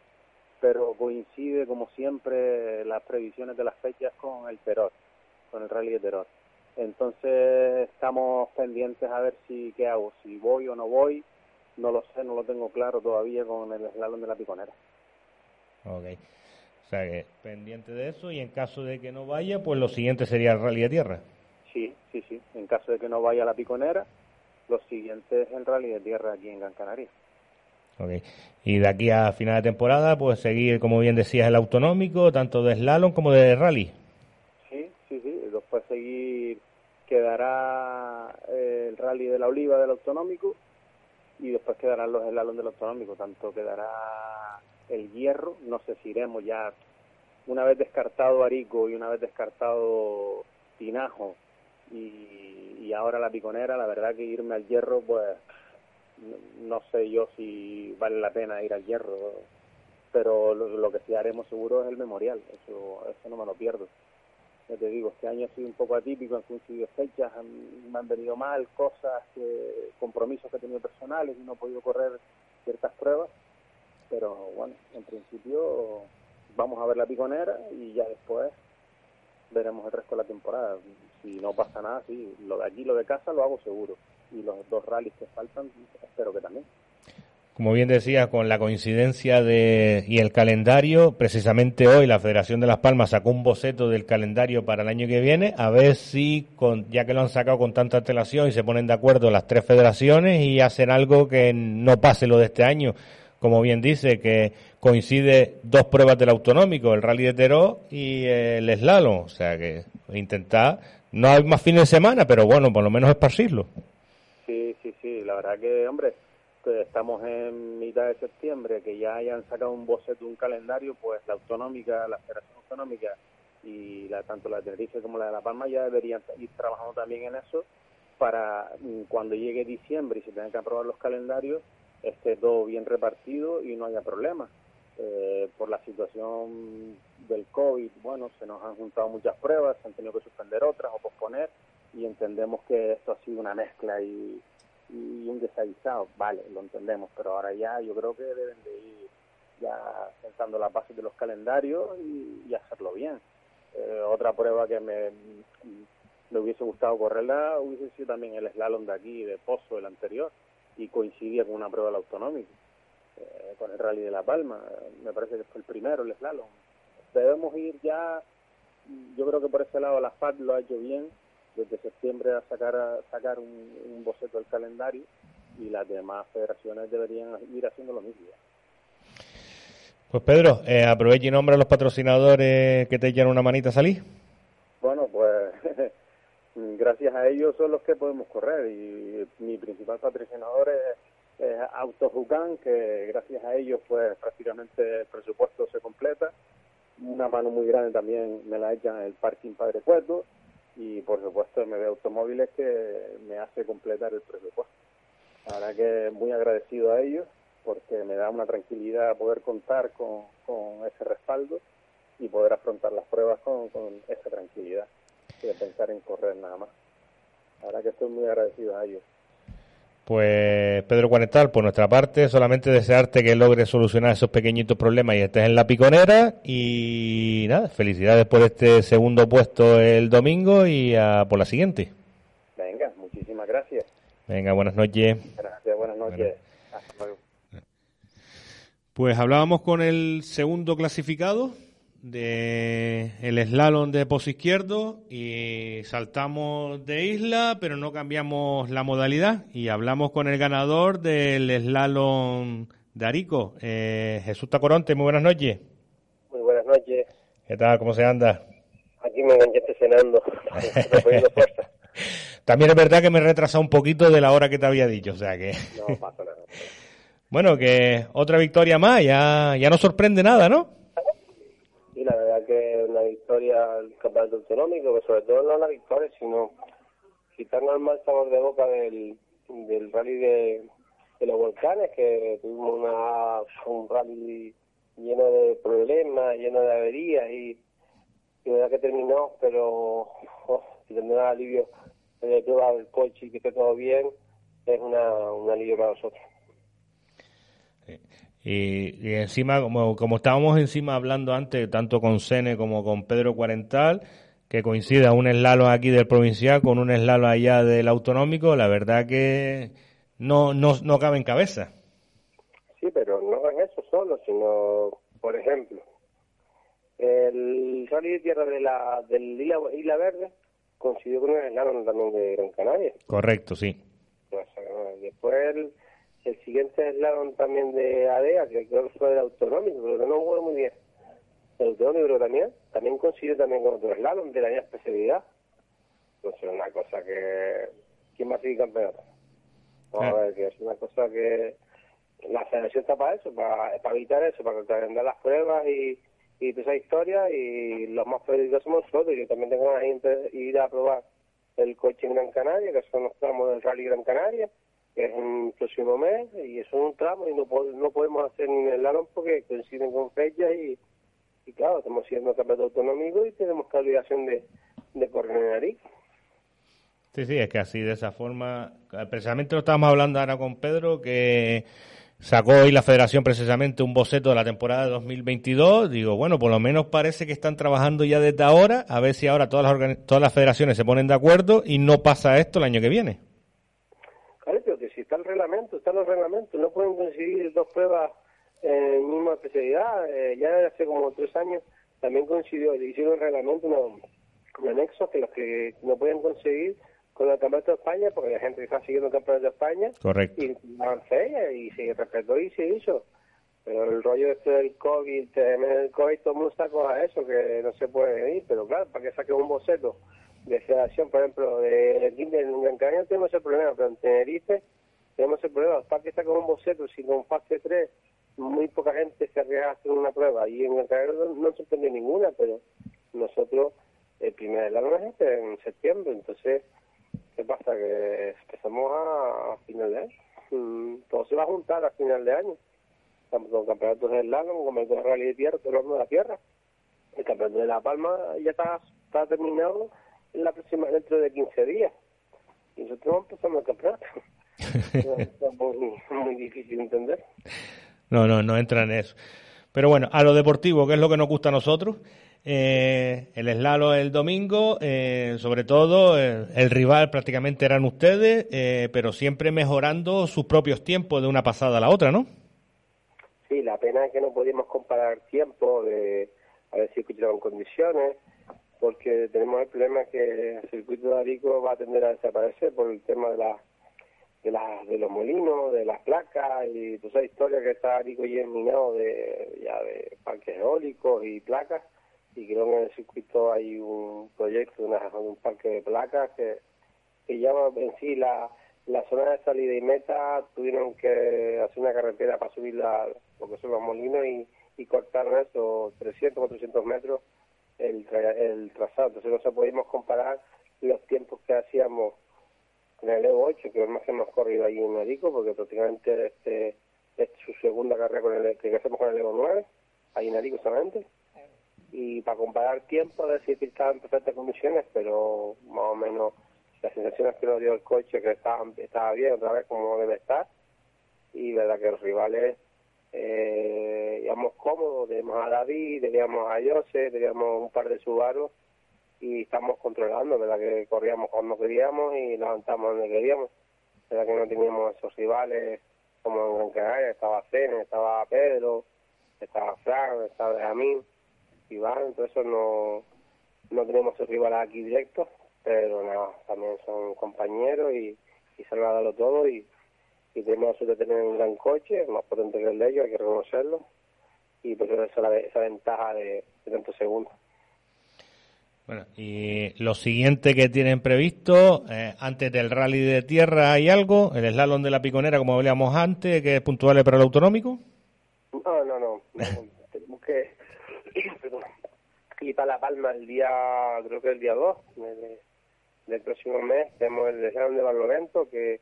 pero coincide, como siempre, las previsiones de las fechas con el Teror, con el Rally de Teror. Entonces estamos pendientes a ver si qué hago, si voy o no voy, no lo sé, no lo tengo claro todavía con el slalom de la Piconera. Okay. O sea que pendiente de eso y en caso de que no vaya, pues lo siguiente sería el rally de tierra. Sí, sí, sí. En caso de que no vaya a la piconera, lo siguiente es el rally de tierra aquí en Gran Canaria. Ok. Y de aquí a final de temporada, pues seguir, como bien decías, el autonómico, tanto de slalom como de rally. Sí, sí, sí. Después seguir, quedará eh, el rally de la oliva del autonómico y después quedarán los slalom del autonómico. Tanto quedará el hierro, no sé si iremos ya, una vez descartado Arico y una vez descartado Tinajo y, y ahora la piconera, la verdad que irme al hierro, pues no, sé yo si vale la pena ir al hierro, pero lo, que sí haremos seguro es el memorial, eso, eso no me lo pierdo. Ya te digo, este año ha sido un poco atípico, han coincidido fechas, me han venido mal cosas, que, compromisos que he tenido personales y no he podido correr ciertas pruebas, pero bueno, en principio vamos a ver la piconera y ya después veremos el resto de la temporada. Si no pasa nada, sí, lo de allí, lo de casa lo hago seguro. Y los dos rallies que faltan, espero que también. Como bien decía, con la coincidencia de y el calendario, precisamente hoy la Federación de Las Palmas sacó un boceto del calendario para el año que viene, a ver si, ya que lo han sacado con tanta antelación y se ponen de acuerdo las tres federaciones y hacen algo que no pase lo de este año, como bien dice, que coincide dos pruebas del autonómico, el rally de Teró y el slalom. O sea que intentar, no hay más fines de semana, pero bueno, por lo menos esparcirlo. Sí, sí, sí, la verdad que, hombre, que estamos en mitad de septiembre, que ya hayan sacado un boceto, un calendario, pues la autonómica, la federación autonómica y la, tanto la de Tenerife como la de La Palma ya deberían ir trabajando también en eso para mm, cuando llegue diciembre y se tengan que aprobar los calendarios, esté todo bien repartido y no haya problemas. Eh, por la situación del COVID, bueno, se nos han juntado muchas pruebas, se han tenido que suspender otras o posponer y entendemos que esto ha sido una mezcla y, un desaguisado, vale, lo entendemos, pero ahora ya yo creo que deben de ir ya sentando la base de los calendarios y, hacerlo bien. Eh, otra prueba que me, me hubiese gustado correrla hubiese sido también el slalom de aquí, de Pozo, el anterior, y coincidía con una prueba del autonómico, eh, con el Rally de La Palma, me parece que fue el primero, el slalom. Debemos ir ya, yo creo que por ese lado la FAD lo ha hecho bien, desde septiembre a sacar, a sacar un, boceto del calendario y las demás federaciones deberían ir haciendo lo mismo. Pues Pedro, eh, aproveche y nombra a los patrocinadores que te echan una manita a salir. Bueno, pues gracias a ellos son los que podemos correr y mi principal patrocinador es, Autojucan, que gracias a ellos pues prácticamente el presupuesto se completa. Una mano muy grande también me la echan el parking Padre Cueto y por supuesto MB Automóviles que me hace completar el presupuesto. La verdad que muy agradecido a ellos porque me da una tranquilidad poder contar con, ese respaldo y poder afrontar las pruebas con esa tranquilidad de pensar en correr nada más. Ahora que estoy muy agradecido a ellos. Pues Pedro Cuarental, por nuestra parte, solamente desearte que logres solucionar esos pequeñitos problemas y estés en la piconera. Y nada, felicidades por este segundo puesto el domingo y a por la siguiente. Venga, muchísimas gracias. Venga, buenas noches. Gracias, buenas noches. Pues hablábamos con el segundo clasificado, de el slalom de pozo izquierdo y saltamos de isla, pero no cambiamos la modalidad y hablamos con el ganador del slalom de Arico, eh, Jesús Tacoronte. Muy buenas noches. Muy buenas noches. ¿Qué tal? ¿Cómo se anda? aquí me enganchaste cenando, fuerza. También es verdad que me he retrasado un poquito de la hora que te había dicho, o sea que... No pasa nada. bueno, que otra victoria más, ya, ya no sorprende nada, ¿no? Y la verdad que una victoria al campeonato autonómico, que sobre todo no la victoria, sino quitarnos el mal sabor de boca del, del rally de, los volcanes, que tuvimos una, un rally lleno de problemas, lleno de averías y, la verdad que terminó, pero oh, si tener alivio de prueba del coche y que esté todo bien, es una, un alivio para nosotros. Y, y encima, como, como estábamos encima hablando antes, tanto con Sene como con Pedro Cuarental, que coincida un slalom aquí del provincial con un slalom allá del autonómico, la verdad que no, no, no cabe en cabeza. Sí, pero no es eso solo, sino, por ejemplo, el rally de tierra de la, del Isla, Isla Verde coincidió con el slalom también de Gran Canaria. Correcto, sí. O sea, después el, el siguiente slalom también de ADEA, que creo que fue el autonómico, pero no jugó muy bien. El autonómico pero también, también coincidió también con otro slalom de la misma especialidad. Entonces, una cosa que... ¿Quién va a seguir campeonato? Vamos a ver, que es una cosa que la federación está para eso, para, para evitar eso, para calendar las pruebas y, y toda esa historia y los más peligrosos somos nosotros. Yo también tengo ganas de ir a probar el coche en Gran Canaria, que son los tramos del Rally Gran Canaria, que es un próximo mes y eso es un tramo y no, no podemos hacer ni el Lalón porque coinciden con fechas y, y claro, estamos siendo campeonato autonómico y tenemos la obligación de, de correr en Arica. Sí, sí, es que así de esa forma, precisamente lo estábamos hablando ahora con Pedro, que sacó hoy la federación precisamente un boceto de la temporada de 2022. Digo, bueno, por lo menos parece que están trabajando ya desde ahora, a ver si ahora todas las, todas las federaciones se ponen de acuerdo y no pasa esto el año que viene. Claro, pero que si está el reglamento, están los reglamentos, no pueden conseguir dos pruebas en misma especialidad. Eh, ya hace como tres años también coincidió, hicieron un reglamento, un, un anexo que los que no pueden conseguir con el Campeonato de España, porque la gente está siguiendo el Campeonato de España, Correcto. y avancé y se respetó y se hizo. Pero el rollo este del COVID, el COVID, todo el mundo está con eso, que no se puede ir. Pero claro, para que saque un boceto de federación, por ejemplo, de Tinder en Gran Canaria tenemos ese problema, pero en Tenerife tenemos el problema. Para que saque un boceto, si con fase 3 muy poca gente se arriesga a hacer una prueba. Y en Gran Canaria no, no sorprende ninguna, pero nosotros, el primer año es este, en septiembre, entonces ¿Qué pasa? Que empezamos a, final de año. Mm, todo se va a juntar a final de año. Tanto con campeonatos de slalom como el de de tierra, el horno de la tierra. El campeonato de La Palma ya está, está terminado en la próxima, dentro de 15 días. Y nosotros vamos empezando el campeonato. Es muy, difícil de entender. No, no, no entra en eso. Pero bueno, a lo deportivo, que es lo que nos gusta a nosotros, eh, el slalom el domingo, eh, sobre todo eh, el rival prácticamente eran ustedes, pero siempre mejorando sus propios tiempos de una pasada a la otra, ¿no? Sí, la pena es que no podíamos comparar tiempo de a ver si en condiciones, porque tenemos el problema que el circuito de Arico va a tender a desaparecer por el tema de la de, la, de los molinos, de las placas y toda esa historia que está Arico ya minado de, ya de parques eólicos y placas y creo que en el circuito hay un proyecto, una, un parque de placas que, que llama en sí la, la zona de salida y meta tuvieron que hacer una carretera para subir la, lo que son los molinos y, y cortaron eso 300, 400 metros el, tra- el trazado. Entonces no se podíamos comparar los tiempos que hacíamos con el Evo 8, que es más que hemos corrido ahí en Arico, porque prácticamente este es su segunda carrera con el que hacemos con el Evo 9, ahí en Arico solamente. Y para comparar tiempo, decir que estaba en perfectas condiciones, pero más o menos las sensaciones que nos dio el coche, que estaba, estaba bien otra vez como debe estar, y verdad que los rivales eh, íbamos cómodos, teníamos a David, teníamos a Jose, teníamos un par de Subaru y estamos controlando, verdad que corríamos cuando queríamos y levantamos donde queríamos, verdad que no teníamos esos rivales como en Gran Canaria, estaba Cene, estaba Pedro, estaba Fran, estaba Benjamín, Iván, eso no, no tenemos esos rivales aquí directos, pero nada, también son compañeros y, y se han dado todo y, y tenemos la suerte de tener un gran coche, más potente que el de ellos, hay que reconocerlo, y por eso esa, esa ventaja de tantos segundos. Bueno, y lo siguiente que tienen previsto, eh, antes del rally de tierra, ¿hay algo? ¿El slalom de la piconera, como hablábamos antes, que es puntual para el autonómico? No, no, no. tenemos que ir para La Palma el día, creo que el día 2 del, próximo mes. Tenemos el slalom de Barlovento, que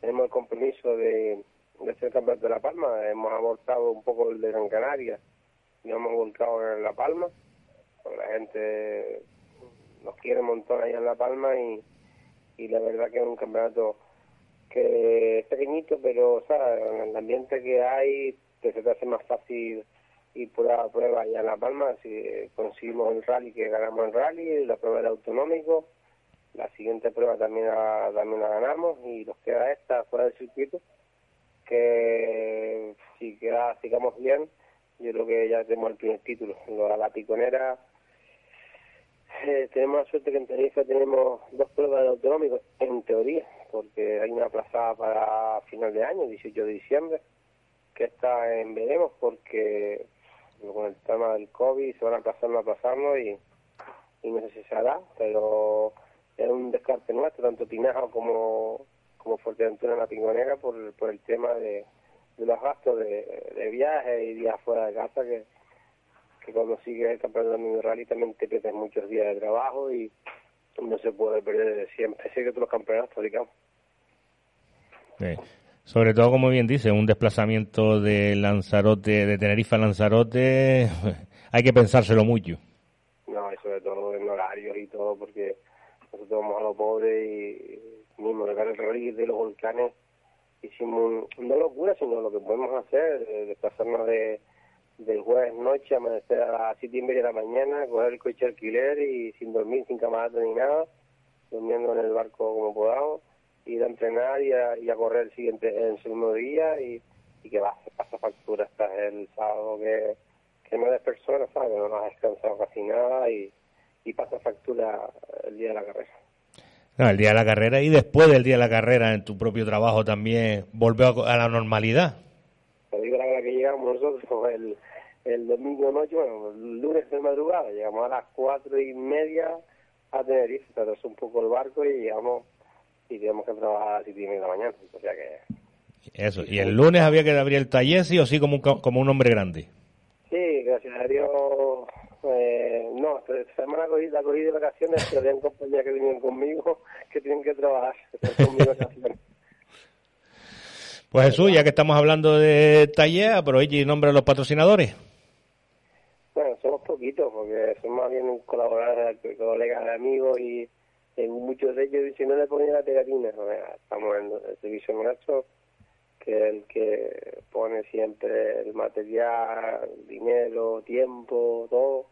tenemos el compromiso de, de ser campeón de La Palma. Hemos abortado un poco el de Gran Canaria y hemos volcado en La Palma. la gente nos quiere un montón allá en La Palma y, y la verdad que es un campeonato que es pequeñito, pero o en el ambiente que hay que se te hace más fácil ir por la prueba allá en La Palma, si conseguimos el rally que ganamos el rally, la prueba del autonómico, la siguiente prueba también la, también la ganamos y nos queda esta fuera del circuito, que si queda, sigamos bien, yo creo que ya tenemos el primer título. Lo, la piconera eh, tenemos la suerte que en Tenerife tenemos dos pruebas de autonómicos, en teoría, porque hay una aplazada para final de año, 18 de diciembre, que está en veremos, porque con el tema del COVID se van a aplazando, aplazando y, y no sé si se hará, pero es un descarte nuestro, tanto Pinaja como, como Fuerteventura en la Pingonera, por, por el tema de, de los gastos de, de viaje y días fuera de casa que que cuando sigues el campeonato de rally también te pierdes muchos días de trabajo y no se puede perder siempre, sé que todos los campeonatos, digamos. Sobre todo, como bien dice, un desplazamiento de Lanzarote, de Tenerife a Lanzarote, hay que pensárselo mucho. No, y sobre todo en horarios y todo, porque nosotros vamos a lo pobre y mismo de el rally de los volcanes hicimos no locura, sino lo que podemos hacer, desplazarnos de del jueves noche, amanecer a las siete y media de la mañana, coger el coche alquiler y sin dormir, sin camarote ni nada, durmiendo en el barco como podamos, ir a entrenar y a, y a correr el siguiente, el segundo día y, y que va, pasa factura hasta el sábado que, que no eres persona, ¿sabes? No has descansado casi nada y, y pasa factura el día de la carrera. No, el día de la carrera y después del día de la carrera en tu propio trabajo también volvió a, la normalidad. Te digo la hora que llegamos nosotros, el, el domingo noche, bueno, el lunes de madrugada, llegamos a las cuatro y media a Tenerife, se atrasó un poco el barco y llegamos y teníamos que trabajar a las siete y media de la mañana, o sea que... Eso, y el lunes había que abrir el taller, sí o sí, como un, como un hombre grande. Sí, gracias a Dios, eh, no, esta semana cogí, la cogí de vacaciones, pero habían compañías que vinieron conmigo que tienen que trabajar. Pues Jesús, ya que estamos hablando de taller, aproveche y nombre a los patrocinadores. Porque somos más bien colaboradores, colegas, amigos y en muchos de ellos si no le ponen la pegatina. estamos en el servicio nuestro, que es el que pone siempre el material, dinero, tiempo, todo,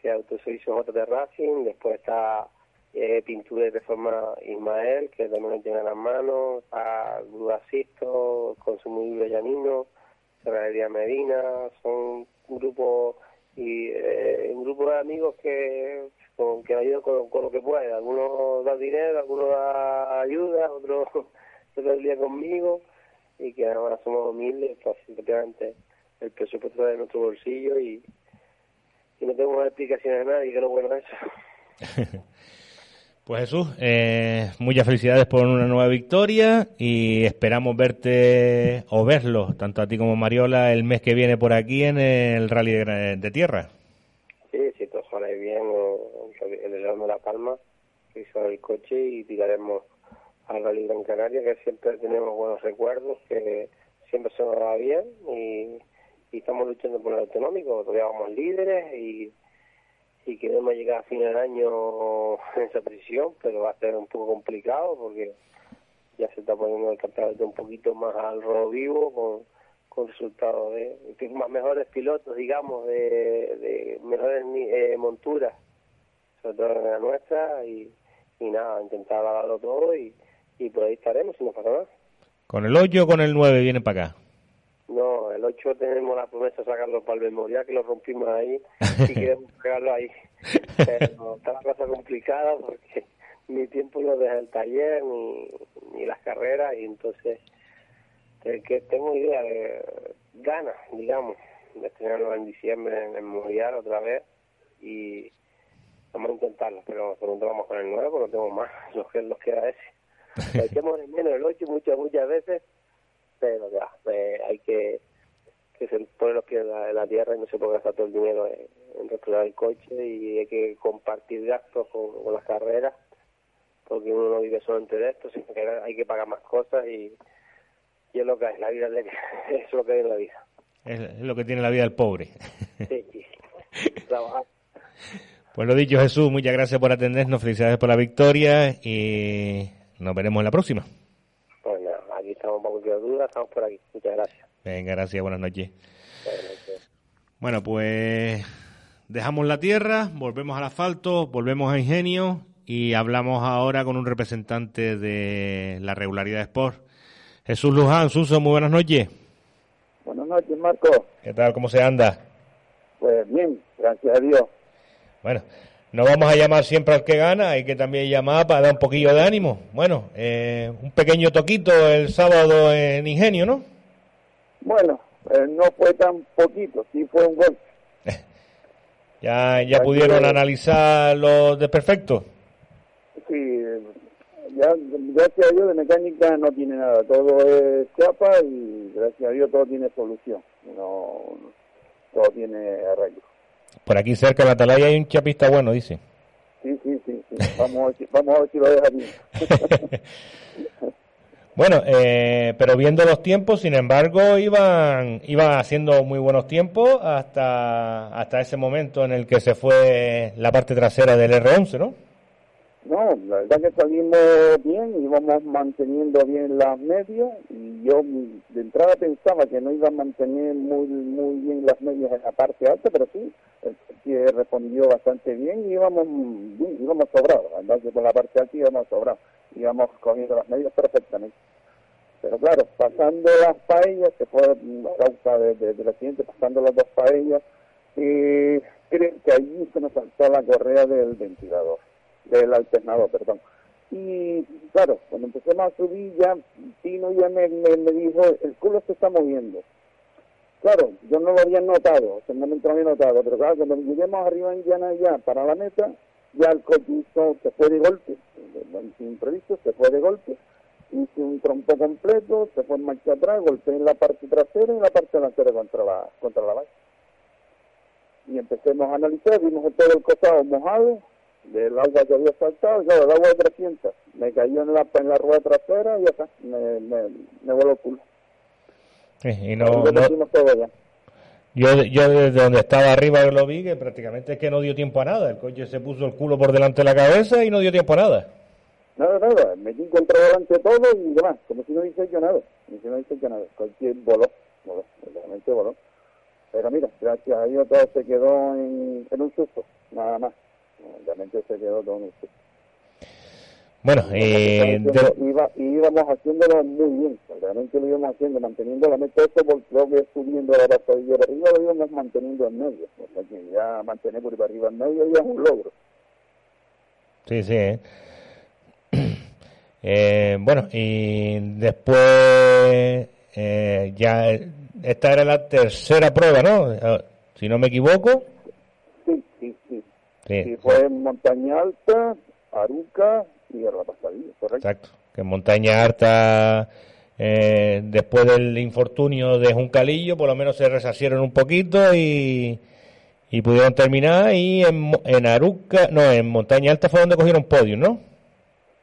que Autoservicio J Racing, después está eh, pintura de reforma Ismael, que también lo tiene en las manos, a Grudasisto, Consumible Llanino, Cerradería Medina, son un grupo y eh, un grupo de amigos que con, que ayudan con, lo que puede. Algunos dan dinero, algunos dan ayuda, otros se el día conmigo y que ahora somos humildes, pues simplemente el presupuesto de nuestro bolsillo y, y no tenemos explicaciones de nadie, que lo bueno es eso. Pues Jesús, eh, muchas felicidades por una nueva victoria y esperamos verte o verlo, tanto a ti como a Mariola, el mes que viene por aquí en el Rally de, Tierra. Sí, si todo sale bien, el de La Palma, hizo el coche y tiraremos al Rally Gran Canaria, que siempre tenemos buenos recuerdos, que siempre se nos va bien y, y estamos luchando por el autonómico, todavía vamos líderes y y queremos llegar a fin de año en esa posición, pero va a ser un poco complicado porque ya se está poniendo el campeonato un poquito más al robo vivo con, con resultados de, más mejores pilotos, digamos, de, de mejores eh, monturas, sobre todo en la nuestra, y, y nada, intentar darlo todo y, y por ahí estaremos si no pasa nada. ¿Con el 8 o con el 9 vienen para acá? No, el 8 tenemos la promesa de sacarlo para el memorial, que lo rompimos ahí y queremos pegarlo ahí. Pero está la cosa complicada porque ni tiempo no deja el taller ni, ni las carreras y entonces que tengo idea de ganas, digamos, de estrenarlo en diciembre en el memorial otra vez y, Vamos a intentarlo, pero pronto vamos con el nuevo, no tenemos más. Los que nos queda ese. Lo echamos menos el 8 muchas, muchas veces, pero ya, eh, hay que que se pone los pies en la, en la tierra y no se puede gastar todo el dinero en, en restaurar el coche y hay que compartir gastos con, con las carreras porque uno no vive solamente de esto, sino que hay que pagar más cosas y, y es lo que es, la vida es, lo que hay en la vida. Es, lo que tiene la vida del pobre. Sí, sí. Trabajar. Pues lo dicho, Jesús, muchas gracias por atendernos, felicidades por la victoria y nos veremos en la próxima. Pues nada, aquí estamos para duda, estamos por aquí. Muchas gracias. Venga, gracias, buenas noches. Buenas noches. Bueno, pues dejamos la tierra, volvemos al asfalto, volvemos a Ingenio y hablamos ahora con un representante de la regularidad Sport. Jesús Luján, Suso, muy buenas noches. Buenas noches, Marco. ¿Qué tal? ¿Cómo se anda? Pues bien, gracias a Dios. Bueno, no vamos a llamar siempre al que gana, hay que también llamar para dar un poquillo de ánimo. Bueno, eh, un pequeño toquito el sábado en Ingenio, ¿no? Bueno, eh, no fue tan poquito, sí fue un gol. Ya, ya pudieron analizar los desperfectos. Sí, ya, gracias a Dios de mecánica no tiene nada, todo es chapa y gracias a Dios todo tiene solución, no, todo tiene arreglo. Por aquí cerca de la atalaya hay un chapista bueno, dice. Sí, sí, sí, sí. Vamos, a ver si, vamos a ver si lo deja bien. Bueno, eh, pero viendo los tiempos, sin embargo, iban, iban haciendo muy buenos tiempos hasta, hasta ese momento en el que se fue la parte trasera del R11, ¿no? No, la verdad que salimos bien, íbamos manteniendo bien las medias y yo de entrada pensaba que no iba a mantener muy muy bien las medias en la parte alta, pero sí, que respondió bastante bien y íbamos íbamos sobrados, la verdad que por la parte alta íbamos sobrados, íbamos cogiendo las medias perfectamente. Pero claro, pasando las paellas, que fue la causa de- de- del accidente, pasando las dos paellas, eh, creo que allí se nos saltó la correa del ventilador del alternador, perdón. Y claro, cuando empecemos a subir ya, Tino ya me, me, dijo, el culo se está moviendo. Claro, yo no lo había notado, o no había notado, pero claro, cuando lleguemos arriba en llana ya para la meta, ya el coche hizo- se fue de golpe, sin imprevisto, se fue de golpe, hice un trompo completo, se fue en marcha atrás, golpeé en la parte trasera y en la parte delantera contra la, contra la valla. Y empecemos a analizar, vimos todo el costado mojado, del agua que había saltado, claro, el agua de 300, me cayó en la, en la rueda trasera y ya está, me, me, me voló el culo. Sí, y no, no- yo, yo desde donde estaba arriba lo vi que prácticamente es que no dio tiempo a nada. El coche se puso el culo por delante de la cabeza y no dio tiempo a nada. Nada, nada, metí contra delante todo y demás, como si no hubiese hecho nada, como si no hubiese hecho nada, cualquier voló, voló, realmente voló. Pero mira, gracias a Dios todo se quedó en, en un susto, nada más, realmente se quedó todo en un susto. Bueno, eh, Íbamos de- haciendo- iba, y íbamos haciéndolo muy bien, realmente lo íbamos haciendo, manteniendo la meta esto, porque creo que subiendo la pasadilla de arriba lo íbamos manteniendo en medio, o sea que ya mantener por para arriba en medio ya es un logro. sí, sí. ¿eh? Eh, bueno, y después eh, ya esta era la tercera prueba, ¿no? Eh, Si no me equivoco. Sí, fue en Montaña Alta, Aruca y a la pasadilla, correcto. Exacto. Que en Montaña Harta, eh, después del infortunio de Juncalillo, por lo menos se resarcieron un poquito y, y pudieron terminar. Y en, en Aruca, no, en Montaña Alta fue donde cogieron podio, ¿no?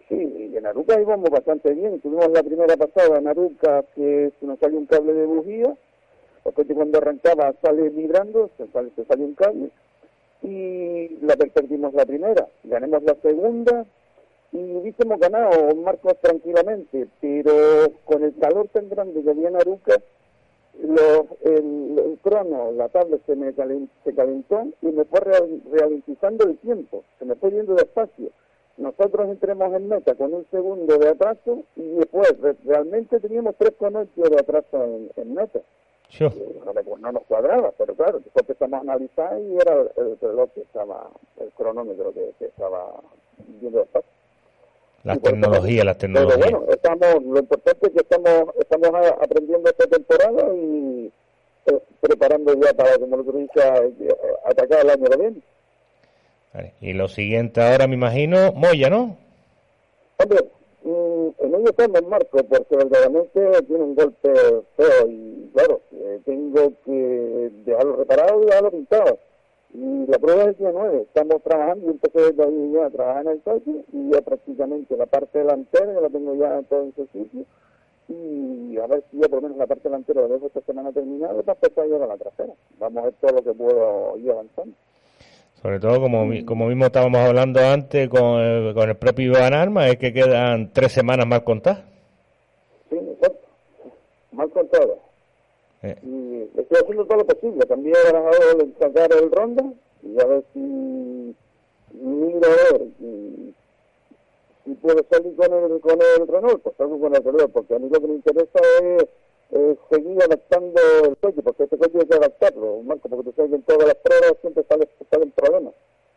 Sí, y en Aruca íbamos bastante bien. Tuvimos la primera pasada en Aruca que se nos salió un cable de bujía. El coche cuando arrancaba sale vibrando, se sale, se sale un cable. Y la perdimos la primera. Ganamos la segunda y hubiésemos ganado Marcos tranquilamente, pero con el calor tan grande que había en Aruca, los, el, el crono, la tabla se me calen- se calentó y me fue real- ralentizando el tiempo, se me fue yendo despacio. Nosotros entremos en meta con un segundo de atraso y después re- realmente teníamos tres con ocho de atraso en, en meta. Eh, No, no nos cuadraba, pero claro, después empezamos a analizar y era el, el reloj que estaba, el cronómetro que, que estaba yendo despacio. Las Sí, por tecnologías, las Pero tecnologías. bueno, estamos, lo importante es que estamos, estamos aprendiendo esta temporada y eh, preparando ya para, como lo dice, a- atacar el año que viene. Vale. Y lo siguiente ahora, me imagino, Moya, ¿no? Hombre, en ello estamos Marco, porque verdaderamente tiene un golpe feo y claro, eh, tengo que dejarlo reparado y dejarlo pintado. Y la prueba es el día 9, estamos trabajando, yo empecé desde ya a trabajar en el coche y ya prácticamente la parte delantera ya la tengo ya en todo ese sitio y a ver si ya por lo menos la parte delantera la esta semana terminada para empezar a llegar a la trasera. Vamos a ver todo lo que puedo ir avanzando. Sobre todo, como, como mismo estábamos hablando antes con el, con el propio Iván Arma, es que quedan tres semanas más contadas. Sí, exacto. Mal contado. Eh. Y estoy haciendo todo lo posible. También he barajado de sacar el ronda y a ver si miro a ver y, si puedo salir con el, con el Renault, pues salgo con el Renault, porque a mí lo que me interesa es, es seguir adaptando el coche, porque este coche hay que adaptarlo, Marco, porque tú sabes que en todas las pruebas siempre sale- salen problemas.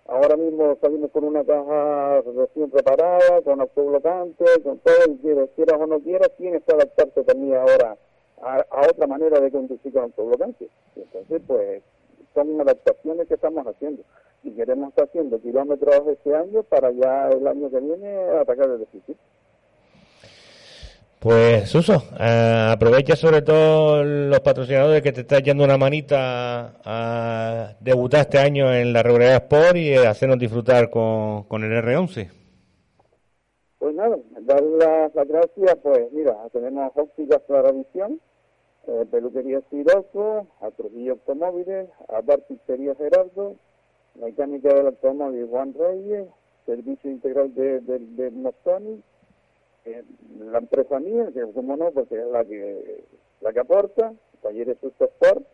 Ahora mismo salimos con una caja recién preparada, con autoblocante, con todo, y quieras, quieras o no quieras, tienes que adaptarte también ahora a, otra manera de conducir con autoblocante. Entonces, pues, son adaptaciones que estamos haciendo. Y queremos estar haciendo kilómetros este año para ya el año que viene atacar el déficit. Pues, Suso, eh, aprovecha sobre todo los patrocinadores que te están echando una manita a debutar este año en la regularidad Sport y eh, hacernos disfrutar con, con el R11. Pues nada, dar las, gracias, pues mira, tenemos ópticas Claravisión, eh, peluquería Siroco, a Trujillo Automóviles, a Bar Pizzería Gerardo, mecánica del automóvil Juan Reyes, servicio integral de, de, de Mostoni, eh, la empresa mía, que como no, porque es la que la que aporta, Talleres Sport,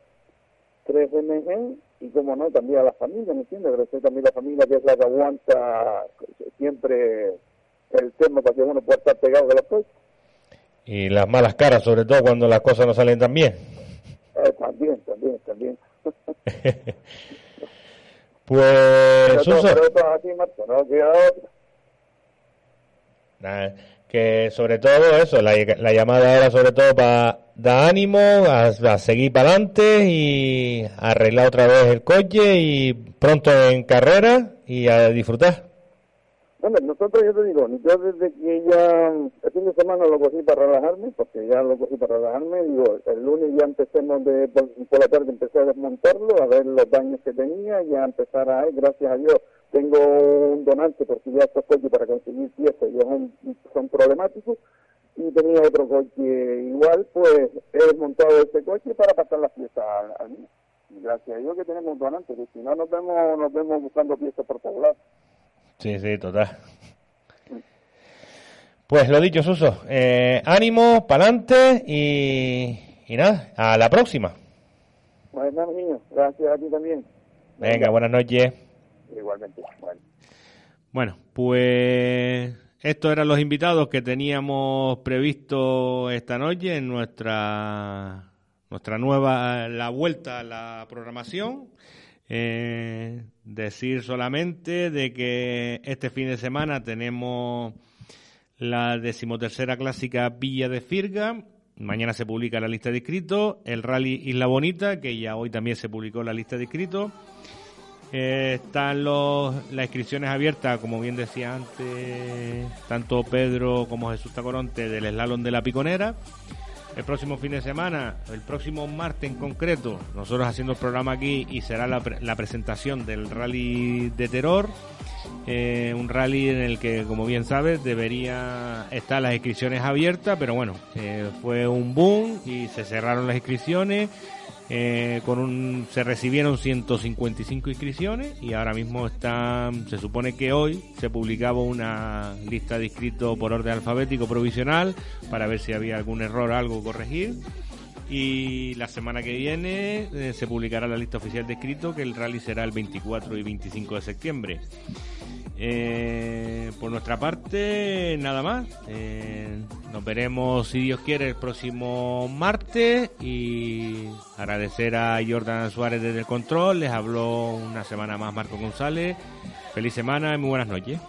3MG y como no, también a la familia, ¿me entiendes? Sé también la familia que es la que aguanta siempre el tema para que uno pueda estar pegado de las cosas. Y las malas caras, sobre todo cuando las cosas no salen tan bien. Eh, también, también, también. Pues, Suso, que sobre todo eso, la, la llamada era sobre todo para dar ánimo, a, a seguir para adelante y arreglar otra vez el coche y pronto en carrera y a disfrutar. Bueno, nosotros, yo te digo, yo desde que ya el fin de semana lo cogí para relajarme, porque ya lo cogí para relajarme, digo, el lunes ya empecemos de, por, por la tarde empecé a desmontarlo, a ver los daños que tenía, ya empezar a, gracias a Dios, tengo un donante, porque ya estos coches para conseguir piezas ya son, son problemáticos, y tenía otro coche igual, pues he desmontado este coche para pasar las piezas al, al mío. Gracias a Dios que tenemos un donante, que si no nos vemos, nos vemos buscando piezas por todos lados. Sí, sí, total. Pues lo dicho, Suso, eh, ánimo, pa'lante y, y nada, a la próxima. Bueno, niños, gracias a ti también. Venga, buenas noches. Igualmente. Bueno. Bueno, pues estos eran los invitados que teníamos previsto esta noche en nuestra nuestra nueva la vuelta a la programación. Eh, decir solamente de que este fin de semana tenemos la decimotercera clásica Villa de Firga. Mañana se publica la lista de inscritos. El Rally Isla Bonita, que ya hoy también se publicó la lista de inscritos. Eh, están los, las inscripciones abiertas, como bien decía antes, tanto Pedro como Jesús Tacoronte del Slalom de la Piconera. El próximo fin de semana, el próximo martes en concreto, nosotros haciendo el programa aquí y será la, la presentación del Rally de Terror. Eh, un rally en el que, como bien sabes, debería estar las inscripciones abiertas, pero bueno, eh, fue un boom y se cerraron las inscripciones. Eh, con un, se recibieron 155 inscripciones y ahora mismo están, se supone que hoy se publicaba una lista de inscritos por orden alfabético provisional para ver si había algún error, algo corregir. Y la semana que viene eh, se publicará la lista oficial de inscritos, que el rally será el 24 y 25 de septiembre. Eh, por nuestra parte, nada más. Eh, nos veremos, si Dios quiere, el próximo martes. Y agradecer a Jordan Suárez desde el control. Les habló una semana más Marco González. Feliz semana y muy buenas noches.